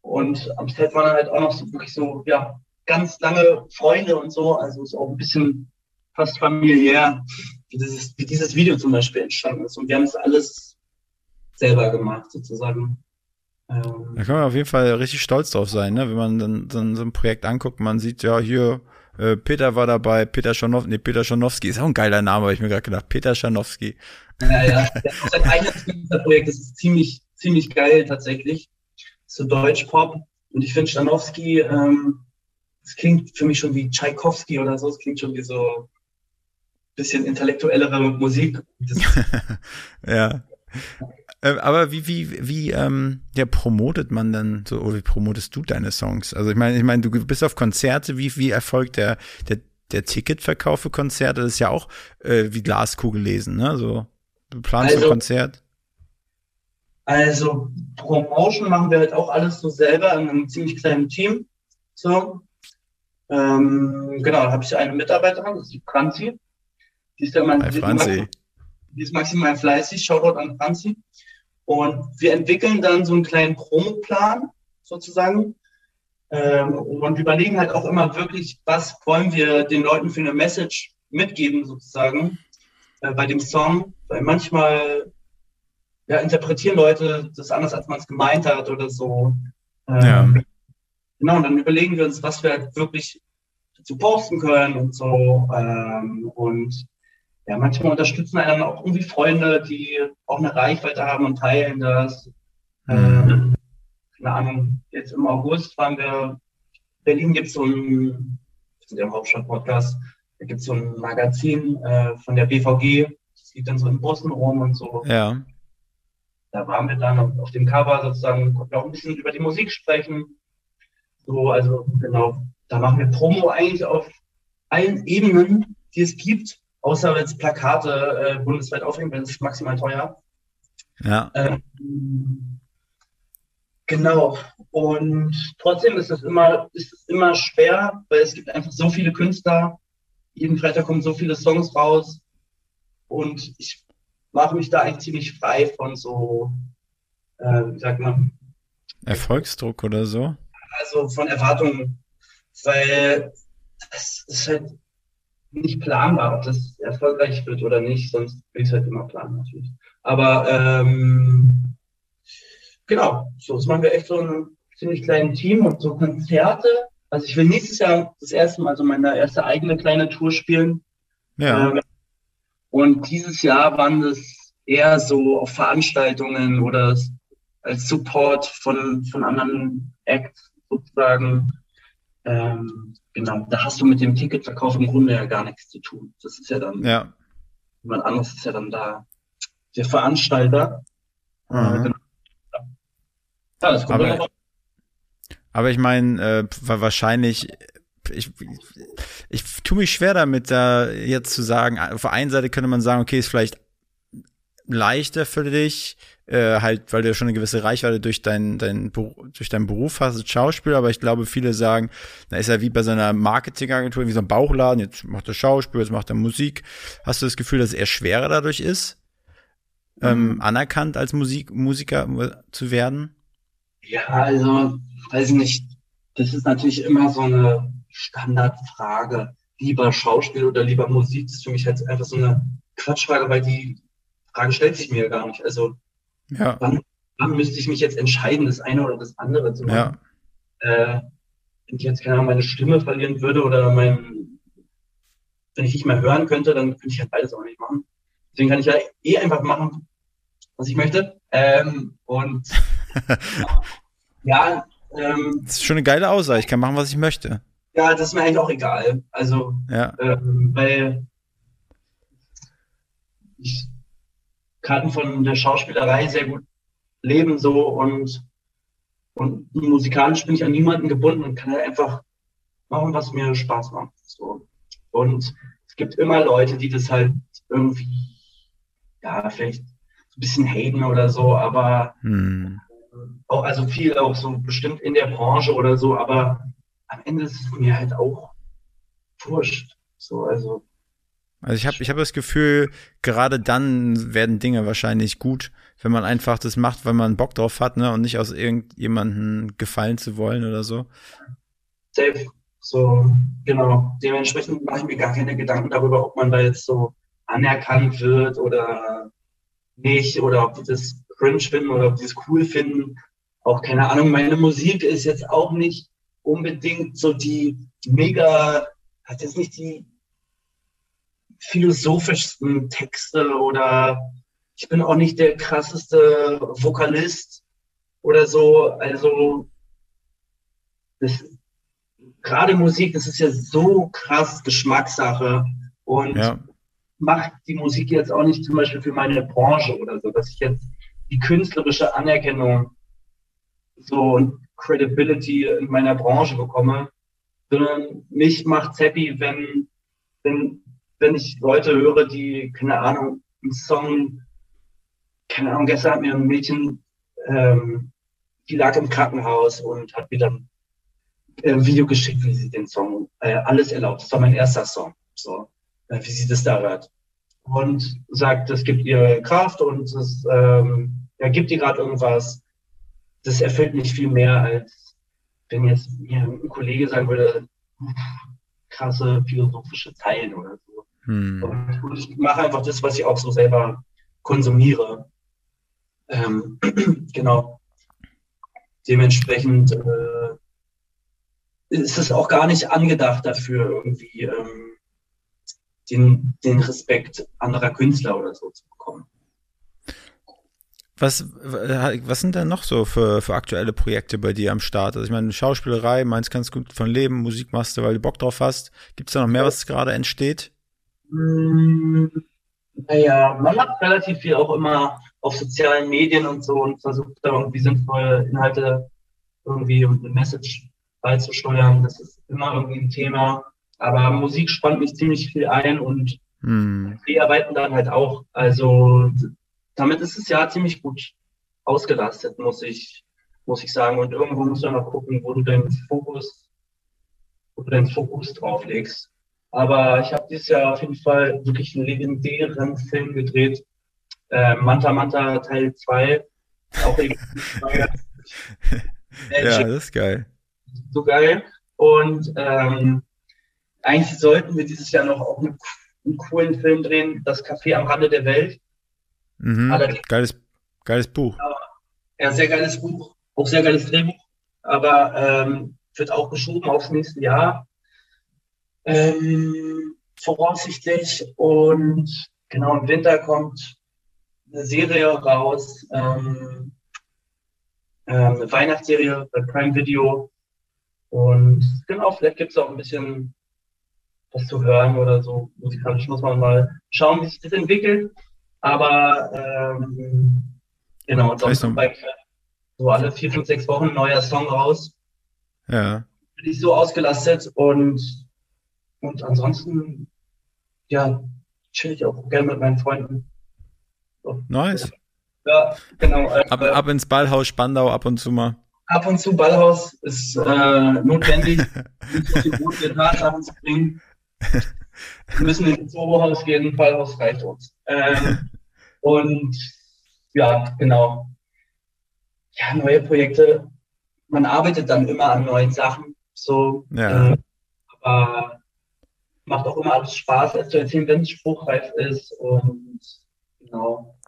[SPEAKER 5] und am Set waren halt auch noch so wirklich so, ja, ganz lange Freunde und so, also ist auch ein bisschen fast familiär, wie dieses, wie dieses Video zum Beispiel entstanden ist. Und wir haben es alles selber gemacht, sozusagen.
[SPEAKER 4] Ähm, da kann man auf jeden Fall richtig stolz drauf sein, ne? wenn man dann, dann so ein Projekt anguckt. Man sieht ja hier, äh, Peter war dabei, Peter Schanowski, nee, Peter Schanowski ist auch ein geiler Name, habe ich mir gerade gedacht. Peter Schanowski.
[SPEAKER 5] Ja, ja. Das ist ein eigenes Projekt, das ist ziemlich, ziemlich geil tatsächlich. So Deutsch-Pop. Und ich finde Schanowski, ähm, das klingt für mich schon wie Tchaikovsky oder so, es klingt schon wie so bisschen intellektuellere Musik. *laughs*
[SPEAKER 4] ja. Äh, aber wie, wie, wie, ähm, ja, promotet man dann so, oder wie promotest du deine Songs? Also ich meine, ich meine, du bist auf Konzerte, wie, wie erfolgt der, der, der Ticketverkauf für Konzerte? Das ist ja auch äh, wie Glaskugel lesen, ne? So, du planst also, ein Konzert.
[SPEAKER 5] Also Promotion machen wir halt auch alles so selber in einem ziemlich kleinen Team. So. Ähm, genau, da habe ich eine Mitarbeiterin, das ist die Franzi. Die ist ja mein,
[SPEAKER 4] Hi, Franzi.
[SPEAKER 5] Die ist maximal fleißig, Shoutout an Franzi. Und wir entwickeln dann so einen kleinen Promoplan sozusagen ähm, und überlegen halt auch immer wirklich, was wollen wir den Leuten für eine Message mitgeben sozusagen äh, bei dem Song. Weil manchmal ja, interpretieren Leute das anders, als man es gemeint hat oder so. Ähm, ja. Genau, und dann überlegen wir uns, was wir halt wirklich zu posten können und so. Ähm, und ja, manchmal unterstützen einen auch irgendwie Freunde, die auch eine Reichweite haben und teilen das. Mhm. Ähm, keine Ahnung, jetzt im August waren wir, Berlin gibt es so ein, wir sind ja im Hauptstadt-Podcast, da gibt es so ein Magazin äh, von der BVG, das geht dann so in Bussen rum und so.
[SPEAKER 4] Ja.
[SPEAKER 5] Da waren wir dann auf dem Cover sozusagen, konnten auch ein bisschen über die Musik sprechen. So, also genau, da machen wir Promo eigentlich auf allen Ebenen, die es gibt außer jetzt Plakate äh, bundesweit aufhängen, weil das ist maximal teuer.
[SPEAKER 4] Ja.
[SPEAKER 5] Ähm, genau. Und trotzdem ist es immer, ist es immer schwer, weil es gibt einfach so viele Künstler. Jeden Freitag kommen so viele Songs raus. Und ich mache mich da eigentlich ziemlich frei von so, äh, wie sagt man?
[SPEAKER 4] Erfolgsdruck oder so?
[SPEAKER 5] Also von Erwartungen. Weil das ist halt, nicht planbar, ob das erfolgreich wird oder nicht, sonst will ich es halt immer planen natürlich. Aber ähm, genau, so das machen wir echt so ein ziemlich kleines Team und so Konzerte. Also ich will nächstes Jahr das erste Mal so meine erste eigene kleine Tour spielen.
[SPEAKER 4] Ja. Ähm,
[SPEAKER 5] und dieses Jahr waren das eher so auf Veranstaltungen oder als Support von, von anderen Acts sozusagen. Ähm, genau, da hast du mit dem Ticketverkauf im Grunde ja gar nichts zu tun. Das ist ja dann,
[SPEAKER 4] ja.
[SPEAKER 5] jemand anderes ist ja dann da der Veranstalter.
[SPEAKER 4] Mhm. Äh, genau. Ja, das kommt aber, aber ich meine, äh, wahrscheinlich, ich, ich tue mich schwer damit, da jetzt zu sagen, auf der einen Seite könnte man sagen, okay, ist vielleicht leichter für dich, äh, halt, weil du ja schon eine gewisse Reichweite durch deinen dein, durch deinen Beruf hast als Schauspieler, aber ich glaube, viele sagen, da ist er wie bei so einer Marketingagentur, wie so ein Bauchladen, jetzt macht er Schauspiel, jetzt macht er Musik. Hast du das Gefühl, dass es eher schwerer dadurch ist, ähm, mhm. anerkannt als Musik, Musiker zu werden?
[SPEAKER 5] Ja, also, weiß ich nicht. Das ist natürlich immer so eine Standardfrage. Lieber Schauspiel oder lieber Musik, das ist für mich halt einfach so eine Quatschfrage, weil die Frage stellt sich mir gar nicht. Also
[SPEAKER 4] ja.
[SPEAKER 5] Wann, wann müsste ich mich jetzt entscheiden, das eine oder das andere zu machen? Ja. Äh, wenn ich jetzt keine Ahnung, meine Stimme verlieren würde oder mein, wenn ich nicht mehr hören könnte, dann könnte ich halt beides auch nicht machen. Deswegen kann ich ja eh einfach machen, was ich möchte. Ähm, und *laughs* ja, ähm,
[SPEAKER 4] Das ist schon eine geile Aussage. Ich kann machen, was ich möchte.
[SPEAKER 5] ja, das ist mir eigentlich auch egal. Also,
[SPEAKER 4] Ja.
[SPEAKER 5] ähm, weil ich kann von der Schauspielerei sehr gut leben so und und musikalisch bin ich an niemanden gebunden und kann halt einfach machen, was mir Spaß macht. So. Und es gibt immer Leute, die das halt irgendwie, ja, vielleicht so ein bisschen haten oder so, aber
[SPEAKER 4] Hm.
[SPEAKER 5] auch, also viel auch so bestimmt in der Branche oder so, aber am Ende ist es mir halt auch wurscht. So, also,
[SPEAKER 4] Also ich habe ich hab das Gefühl, gerade dann werden Dinge wahrscheinlich gut, wenn man einfach das macht, weil man Bock drauf hat, ne, und nicht aus irgendjemandem gefallen zu wollen oder so.
[SPEAKER 5] safe. So, genau. Dementsprechend mache ich mir gar keine Gedanken darüber, ob man da jetzt so anerkannt wird oder nicht, oder ob die das cringe finden oder ob die es cool finden. Auch keine Ahnung, meine Musik ist jetzt auch nicht unbedingt so die mega, hat jetzt nicht die philosophischsten Texte oder ich bin auch nicht der krasseste Vokalist oder so. Also das, gerade Musik, das ist ja so krass Geschmackssache und
[SPEAKER 4] Ja.
[SPEAKER 5] macht die Musik jetzt auch nicht zum Beispiel für meine Branche oder so, dass ich jetzt die künstlerische Anerkennung so und Credibility in meiner Branche bekomme, sondern mich macht's happy, wenn, wenn, wenn ich Leute höre, die, keine Ahnung, einen Song, keine Ahnung, gestern hat mir ein Mädchen, ähm, die lag im Krankenhaus und hat mir dann äh, ein Video geschickt, wie sie den Song äh, Alles erlaubt. Das war mein erster Song, so, äh, wie sie das da hört. Und sagt, das gibt ihr Kraft und es ähm, ja, gibt ihr gerade irgendwas. Das erfüllt mich viel mehr, als wenn jetzt mir ein Kollege sagen würde, *laughs* krasse philosophische Zeilen oder so.
[SPEAKER 4] Hm.
[SPEAKER 5] Und, ich mache einfach das, was ich auch so selber konsumiere. Ähm, *clears throat* genau. Dementsprechend äh, ist es auch gar nicht angedacht dafür, irgendwie ähm, den, den Respekt anderer Künstler oder so zu bekommen.
[SPEAKER 4] Was, was sind denn noch so für, für aktuelle Projekte bei dir am Start? Also ich meine, Schauspielerei, meinst ganz gut von Leben, Musik machst du, weil du Bock drauf hast. Gibt es da noch mehr, was gerade entsteht?
[SPEAKER 5] Mm, Naja, man macht relativ viel auch immer auf sozialen Medien und so und versucht da irgendwie sinnvolle Inhalte irgendwie und eine Message beizusteuern. Das ist immer irgendwie ein Thema. Aber Musik spannt mich ziemlich viel ein und
[SPEAKER 4] Hm.
[SPEAKER 5] wir arbeiten dann halt auch. Also damit ist es ja ziemlich gut ausgelastet, muss ich, muss ich sagen. Und irgendwo musst du noch gucken, wo du deinen Fokus, wo du deinen Fokus drauf legst. Aber ich habe dieses Jahr auf jeden Fall wirklich einen legendären Film gedreht. Äh, Manta Manta Teil 2. Auch irgendwie *laughs*
[SPEAKER 4] Ja, das ist geil.
[SPEAKER 5] so geil. Und ähm, eigentlich sollten wir dieses Jahr noch auch einen, einen coolen Film drehen, Das Café am Rande der Welt.
[SPEAKER 4] Mhm.
[SPEAKER 5] Allerdings-
[SPEAKER 4] Geiles, geiles Buch.
[SPEAKER 5] Ja, sehr geiles Buch, auch sehr geiles Drehbuch, aber ähm, wird auch geschoben aufs nächste Jahr. Ähm, voraussichtlich. Und genau im Winter kommt eine Serie raus, ähm, ähm, eine Weihnachtsserie bei Prime Video. Und genau, vielleicht gibt es auch ein bisschen was zu hören oder so. Musikalisch muss man mal schauen, wie sich das entwickelt. Aber ähm, genau, und sonst bei so alle vier, fünf, sechs Wochen ein neuer Song raus.
[SPEAKER 4] Ja.
[SPEAKER 5] Bin ich so ausgelastet und, und ansonsten, ja, chill ich auch gerne mit meinen Freunden. So.
[SPEAKER 4] Nice.
[SPEAKER 5] Ja, genau. Äh,
[SPEAKER 4] Ab, ab ins Ballhaus Spandau ab und zu mal.
[SPEAKER 5] ab und zu Ballhaus ist äh, notwendig, um gute Tatsachen zu bringen. Wir müssen ins Zoohaus gehen, Ballhaus reicht uns. Ähm, und ja, genau. Ja, neue Projekte. Man arbeitet dann immer an neuen Sachen. So,
[SPEAKER 4] Ja.
[SPEAKER 5] äh, aber macht auch immer alles Spaß, es zu erzählen, wenn es spruchreif ist. Und genau.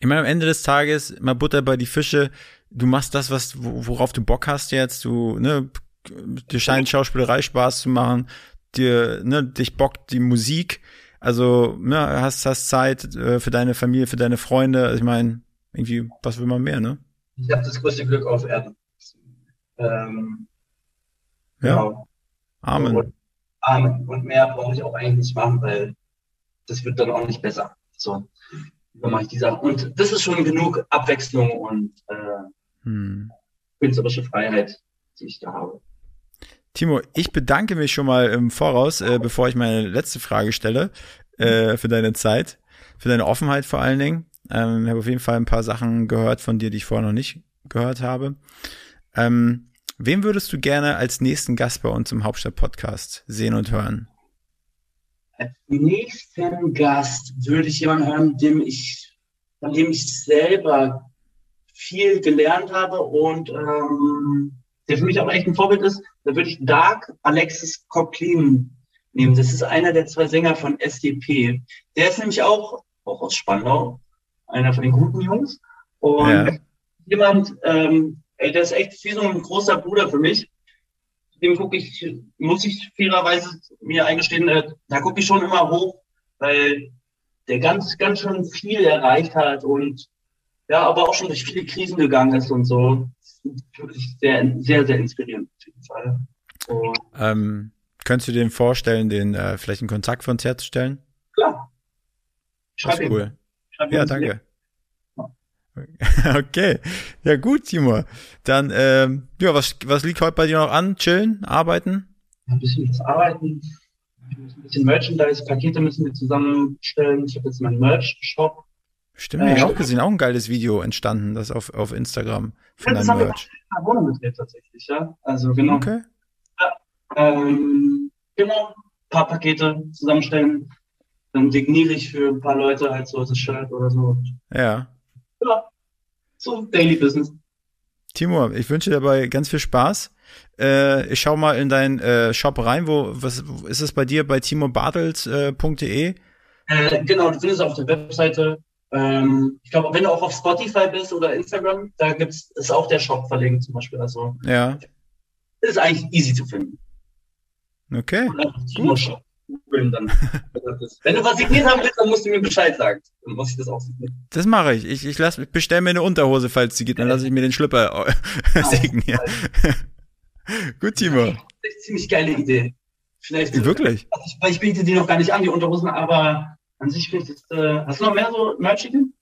[SPEAKER 4] Ich meine, am Ende des Tages, mal Butter bei die Fische, du machst das, was, wo- worauf du Bock hast jetzt, du, ne, dir scheint Schauspielerei Spaß zu machen, dir, ne, dich bockt die Musik, also ne, hast, hast Zeit äh, für deine Familie, für deine Freunde. Also ich meine, irgendwie, was will man mehr, ne?
[SPEAKER 5] Ich habe das größte Glück auf Erden. Ähm,
[SPEAKER 4] ja. Genau. Amen.
[SPEAKER 5] Und, Amen. Und mehr brauche ich auch eigentlich nicht machen, weil das wird dann auch nicht besser. So, dann mache ich die Sachen. Und das ist schon genug Abwechslung und äh, hm. künstlerische Freiheit, die ich da habe.
[SPEAKER 4] Timo, ich bedanke mich schon mal im Voraus, äh, bevor ich meine letzte Frage stelle, äh, für deine Zeit, für deine Offenheit vor allen Dingen. Ähm, ich habe auf jeden Fall ein paar Sachen gehört von dir, die ich vorher noch nicht gehört habe. Ähm, wem würdest du gerne als nächsten Gast bei uns im Hauptstadt-Podcast sehen und hören?
[SPEAKER 5] Als nächsten Gast würde ich jemanden hören, dem ich, von dem ich selber viel gelernt habe und ähm, der für mich auch echt ein Vorbild ist. Da würde ich Dark Alexis Coquelin nehmen. Das ist einer der zwei Sänger von SDP. Der ist nämlich auch, auch aus Spandau, einer von den guten Jungs. Und ja. jemand, ähm, ey, der ist echt wie so ein großer Bruder für mich. Dem gucke ich, muss ich fairerweise mir eingestehen, äh, da gucke ich schon immer hoch, weil der ganz, ganz schön viel erreicht hat und ja, aber auch schon durch viele Krisen gegangen ist und so. Wirklich sehr, sehr, sehr inspirierend auf jeden Fall.
[SPEAKER 4] Ähm, könntest du dir vorstellen, den äh, vielleicht einen Kontakt von uns herzustellen?
[SPEAKER 5] Klar.
[SPEAKER 4] Schreib das ist cool. Ja, danke. *laughs* Okay, ja gut, Timo. Dann, ähm, ja, was, was liegt heute bei dir noch an? Chillen, arbeiten?
[SPEAKER 5] Ein bisschen was arbeiten, ein bisschen Merchandise, Pakete müssen wir zusammenstellen. Ich habe jetzt meinen Merch-Shop.
[SPEAKER 4] Stimmt, äh, ich auch gesehen, auch ein geiles Video entstanden, das auf, auf Instagram von ja, deinem Merch.
[SPEAKER 5] Das haben wir tatsächlich, ja. Also genau. Okay. Ja, ähm, genau, ein paar Pakete zusammenstellen, dann signiere ich für ein paar Leute halt so das Shirt oder so.
[SPEAKER 4] Ja.
[SPEAKER 5] Ja, so Daily Business.
[SPEAKER 4] Timur, ich wünsche dir dabei ganz viel Spaß. Äh, ich schau mal in deinen äh, Shop rein. Wo, was ist es bei dir bei timurbartels.de?
[SPEAKER 5] Äh, genau, du findest auf der Webseite. Ähm, ich glaube, wenn du auch auf Spotify bist oder Instagram, da gibt's ist auch der Shop verlinkt zum Beispiel. Also
[SPEAKER 4] ja,
[SPEAKER 5] ist eigentlich easy zu finden.
[SPEAKER 4] Okay.
[SPEAKER 5] Timur Shop dann. Wenn du was signiert haben willst, dann musst du mir Bescheid sagen. Dann muss ich das auch signieren.
[SPEAKER 4] Das mache ich. Ich, ich, lass, ich bestelle mir eine Unterhose, falls sie geht. Dann lasse ich mir den Schlüpper äh, *laughs* signieren. Gut, Timo. Das
[SPEAKER 5] ist eine ziemlich geile Idee. Vielleicht.
[SPEAKER 4] Wirklich?
[SPEAKER 5] Also ich, ich biete die noch gar nicht an, die Unterhosen, aber an sich finde ich das. Äh, hast du noch mehr so Merch-Ideen?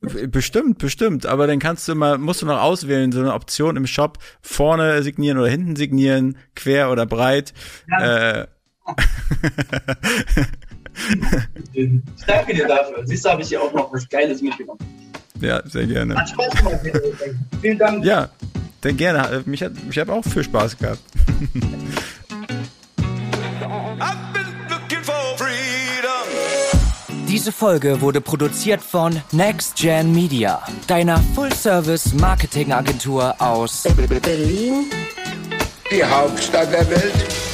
[SPEAKER 4] Bestimmt, bestimmt. Aber dann kannst du mal, musst du noch auswählen, so eine Option im Shop, vorne signieren oder hinten signieren, quer oder breit. Ja. Äh,
[SPEAKER 5] ich danke dir dafür. Siehst du, habe ich hier auch noch was Geiles mitgenommen.
[SPEAKER 4] Ja, sehr gerne.
[SPEAKER 5] Hat Spaß gemacht. Vielen Dank.
[SPEAKER 4] Ja, dann gerne. Mich hat, ich habe auch viel Spaß gehabt.
[SPEAKER 2] Diese Folge wurde produziert von Next Gen Media, deiner Full-Service-Marketing-Agentur aus
[SPEAKER 1] Berlin, die Hauptstadt der Welt.